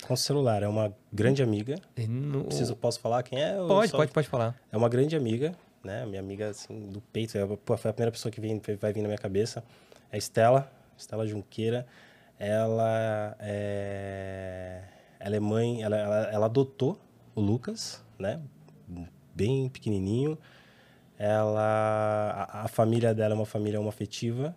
com celular. É uma grande amiga. No... Preciso, posso falar quem é? Pode, só... pode, pode falar. É uma grande amiga, né? Minha amiga, assim, do peito. É, pô, foi a primeira pessoa que vem, vai vir na minha cabeça. É Estela, Estela Junqueira. Ela é, ela é mãe, ela, ela, ela adotou o Lucas, né? Bem pequenininho. Ela, a, a família dela é uma família afetiva,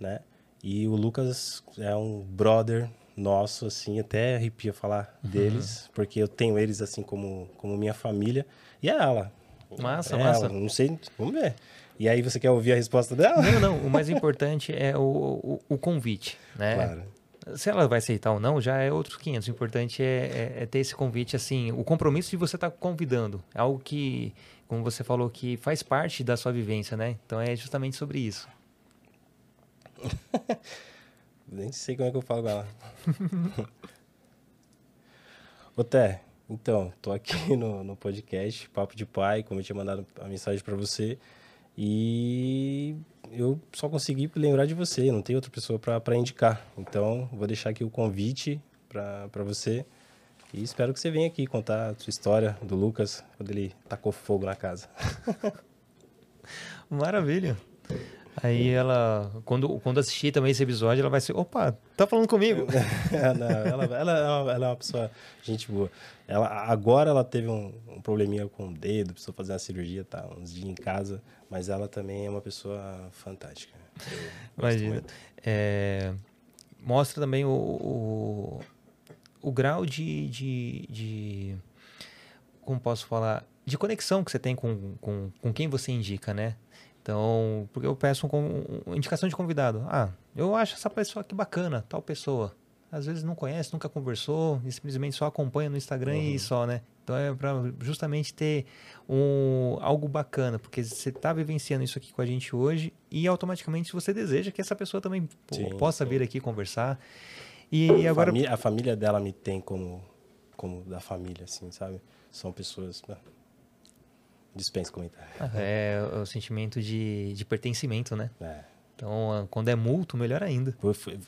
né? E o Lucas é um brother nosso, assim, até arrepia falar uhum. deles, porque eu tenho eles, assim, como, como minha família. E é ela. Massa, é massa. Ela. Não sei, vamos ver. E aí, você quer ouvir a resposta dela? Não, não. O mais importante é o, o, o, convite, né? Claro. Se ela vai aceitar ou não, já é outros 500. O importante é, é, é ter esse convite, assim, o compromisso de você estar tá convidando. É algo que, como você falou, que faz parte da sua vivência, né? Então, é justamente sobre isso. Nem sei como é que eu falo com ela. Ô, Té, então, tô aqui no, no podcast Papo de Pai, como eu tinha mandado a mensagem para você. E eu só consegui lembrar de você, não tem outra pessoa para indicar. Então, vou deixar aqui o convite para você. E espero que você venha aqui contar a sua história do Lucas, quando ele tacou fogo na casa. Maravilha. Aí ela, quando, quando assistir também esse episódio, ela vai ser, opa, tá falando comigo? É, não, ela, ela, ela, ela, é uma pessoa, gente boa. Ela, agora ela teve um, um probleminha com o dedo, precisou fazer uma cirurgia, tá uns dias em casa, mas ela também é uma pessoa fantástica. Imagina. É, mostra também o, o, o grau de, de, de, como posso falar, de conexão que você tem com, com, com quem você indica, né? Então, porque eu peço um, um, indicação de convidado. Ah, eu acho essa pessoa aqui bacana, tal pessoa. Às vezes não conhece, nunca conversou, e simplesmente só acompanha no Instagram uhum. e só, né? Então é para justamente ter um, algo bacana, porque você está vivenciando isso aqui com a gente hoje e automaticamente você deseja que essa pessoa também sim, possa sim. vir aqui conversar. E, a agora família, a família dela me tem como como da família, assim, sabe? São pessoas né? Dispensa comentário. É, é o sentimento de, de pertencimento, né? É. Então, quando é multo, melhor ainda. Foi,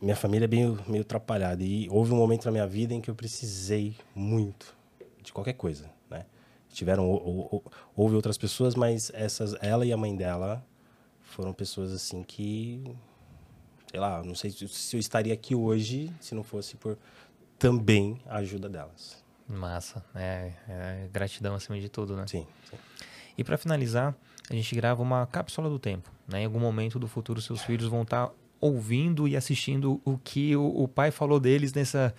minha família é meio, meio atrapalhada. E houve um momento na minha vida em que eu precisei muito de qualquer coisa, né? Tiveram, ou, ou, houve outras pessoas, mas essas, ela e a mãe dela foram pessoas assim que, sei lá, não sei se eu estaria aqui hoje se não fosse por também a ajuda delas. Massa. É, é, gratidão acima de tudo, né? Sim. sim. E para finalizar, a gente grava uma cápsula do tempo. Né? Em algum momento do futuro, seus filhos vão estar tá ouvindo e assistindo o que o, o, pai falou deles nessa,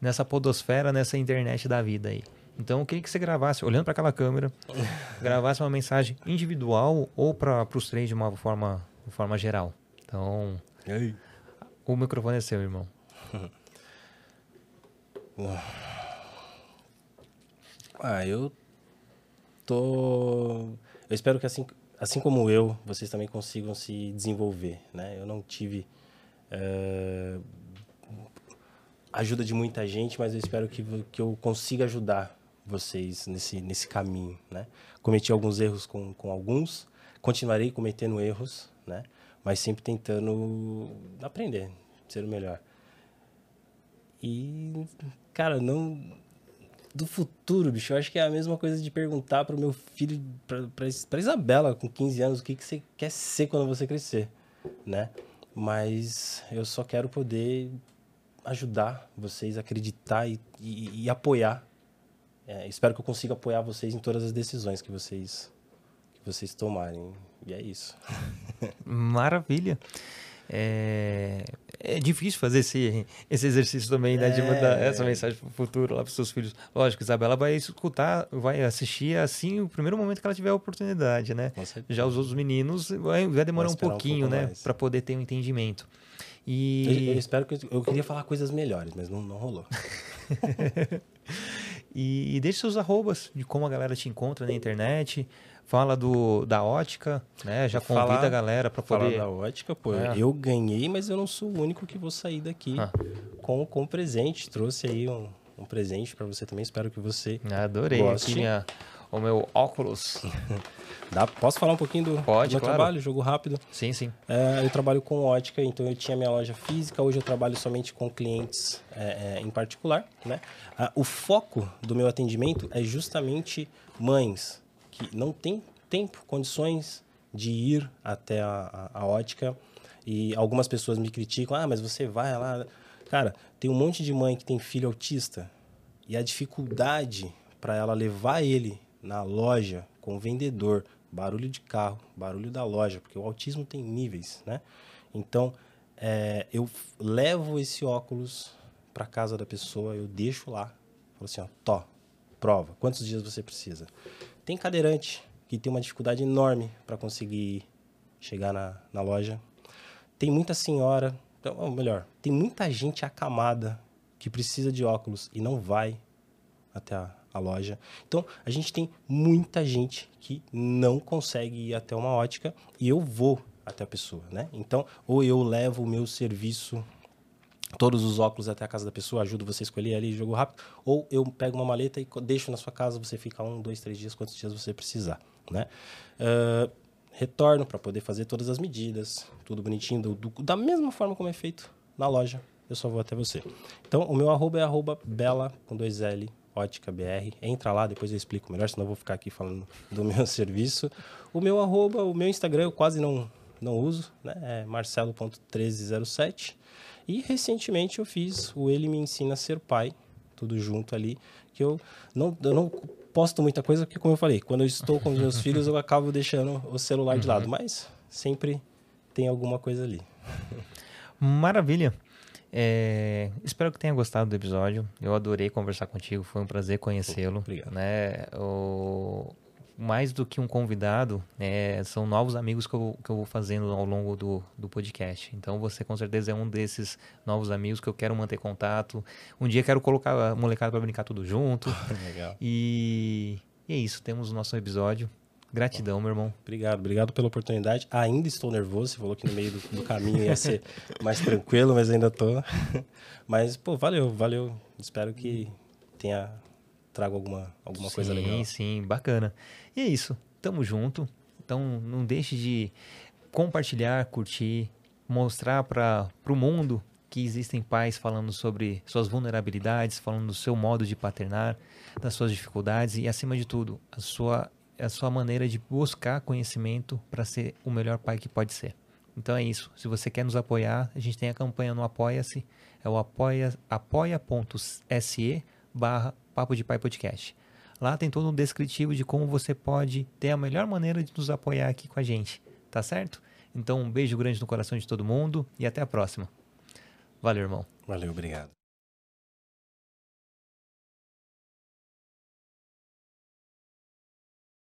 nessa podosfera, nessa internet da vida aí. Então, eu queria que você gravasse, olhando para aquela câmera, gravasse uma mensagem individual ou para os três de uma forma, de forma geral. Então, o microfone é seu, irmão. Ah, eu tô. Eu espero que assim, assim como eu, vocês também consigam se desenvolver, né? Eu não tive uh, ajuda de muita gente, mas eu espero que, que eu consiga ajudar vocês nesse, nesse caminho, né? Cometi alguns erros com, com alguns, continuarei cometendo erros, né? Mas sempre tentando aprender, ser o melhor. E, cara, não do futuro, bicho. Eu acho que é a mesma coisa de perguntar para o meu filho, para Isabela, com 15 anos, o que, que você quer ser quando você crescer. né? Mas eu só quero poder ajudar vocês a acreditar e, e, e apoiar. É, espero que eu consiga apoiar vocês em todas as decisões que vocês que vocês tomarem. E é isso. Maravilha. É, é difícil fazer esse, esse exercício também, né? É... De mandar essa mensagem para o futuro lá para os seus filhos. Lógico, Isabela vai escutar, vai assistir assim o primeiro momento que ela tiver a oportunidade, né? Já os outros meninos vai, vai demorar um pouquinho, um né? Para poder ter um entendimento. E... Eu, eu, espero que. Eu queria falar coisas melhores, mas não, não rolou. e, e deixe seus arrobas de como a galera te encontra na internet fala do, da ótica, né? Já convida falar, a galera para poder. Falar da ótica, pô, é. eu ganhei, mas eu não sou o único que vou sair daqui ah. com, com presente. Trouxe aí um, um presente para você também. Espero que você. Adorei goste. minha, o meu óculos. Dá, posso falar um pouquinho do, Pode, do meu claro. trabalho? Jogo rápido. Sim, sim. É, eu trabalho com ótica, então eu tinha minha loja física. Hoje eu trabalho somente com clientes é, é, em particular. Né? Ah, o foco do meu atendimento é justamente mães que não têm tempo, condições de ir até a, a, a ótica. E algumas pessoas me criticam: ah, mas você vai lá. Cara, tem um monte de mãe que tem filho autista e a dificuldade para ela levar ele na loja com o vendedor, barulho de carro, barulho da loja, porque o autismo tem níveis, né? Então, é, eu levo esse óculos para casa da pessoa, eu deixo lá, falo assim, ó, tó, prova, quantos dias você precisa? Tem cadeirante que tem uma dificuldade enorme para conseguir chegar na, na loja. Tem muita senhora, então, ou melhor, tem muita gente acamada que precisa de óculos e não vai até a, a loja. Então, a gente tem muita gente que não consegue ir até uma ótica e eu vou até a pessoa, né? Então, ou eu levo o meu serviço todos os óculos até a casa da pessoa, ajudo você a escolher ali, jogo rápido, ou eu pego uma maleta e deixo na sua casa, você fica um, dois, três dias, quantos dias você precisar, né? Uh, retorno para poder fazer todas as medidas, tudo bonitinho, do, do, da mesma forma como é feito na loja, eu só vou até você. Então, o meu arroba é arroba bela, com dois L, ótica BR. Entra lá, depois eu explico melhor, senão eu vou ficar aqui falando do meu serviço. O meu arroba, o meu Instagram eu quase não, não uso, né? É marcelo.1307. E recentemente eu fiz o Ele Me Ensina a Ser Pai, tudo junto ali, que eu não, eu não posto muita coisa, porque como eu falei, quando eu estou com os meus filhos eu acabo deixando o celular de lado, uhum. mas sempre tem alguma coisa ali. Maravilha. É, espero que tenha gostado do episódio. Eu adorei conversar contigo, foi um prazer conhecê-lo. Obrigado. Né? O, mais do que um convidado, é, são novos amigos que eu, que eu vou fazendo ao longo do, do podcast. Então você com certeza é um desses novos amigos que eu quero manter contato. Um dia quero colocar a molecada para brincar tudo junto. Legal. E, e é isso, temos o nosso episódio. Gratidão, meu irmão. Obrigado, obrigado pela oportunidade. Ainda estou nervoso, você falou que no meio do, do caminho ia ser mais tranquilo, mas ainda tô. Mas, pô, valeu, valeu. Espero que tenha trago alguma, alguma sim, coisa legal. Sim, sim, bacana. E é isso. Tamo junto. Então não deixe de compartilhar, curtir, mostrar para o mundo que existem pais falando sobre suas vulnerabilidades, falando do seu modo de paternar, das suas dificuldades e, acima de tudo, a sua, a sua maneira de buscar conhecimento para ser o melhor pai que pode ser. Então é isso. Se você quer nos apoiar, a gente tem a campanha no Apoia-se, é o apoia.se apoia barra Papo de Pai Podcast. Lá tem todo um descritivo de como você pode ter a melhor maneira de nos apoiar aqui com a gente, tá certo? Então um beijo grande no coração de todo mundo e até a próxima. Valeu, irmão. Valeu, obrigado.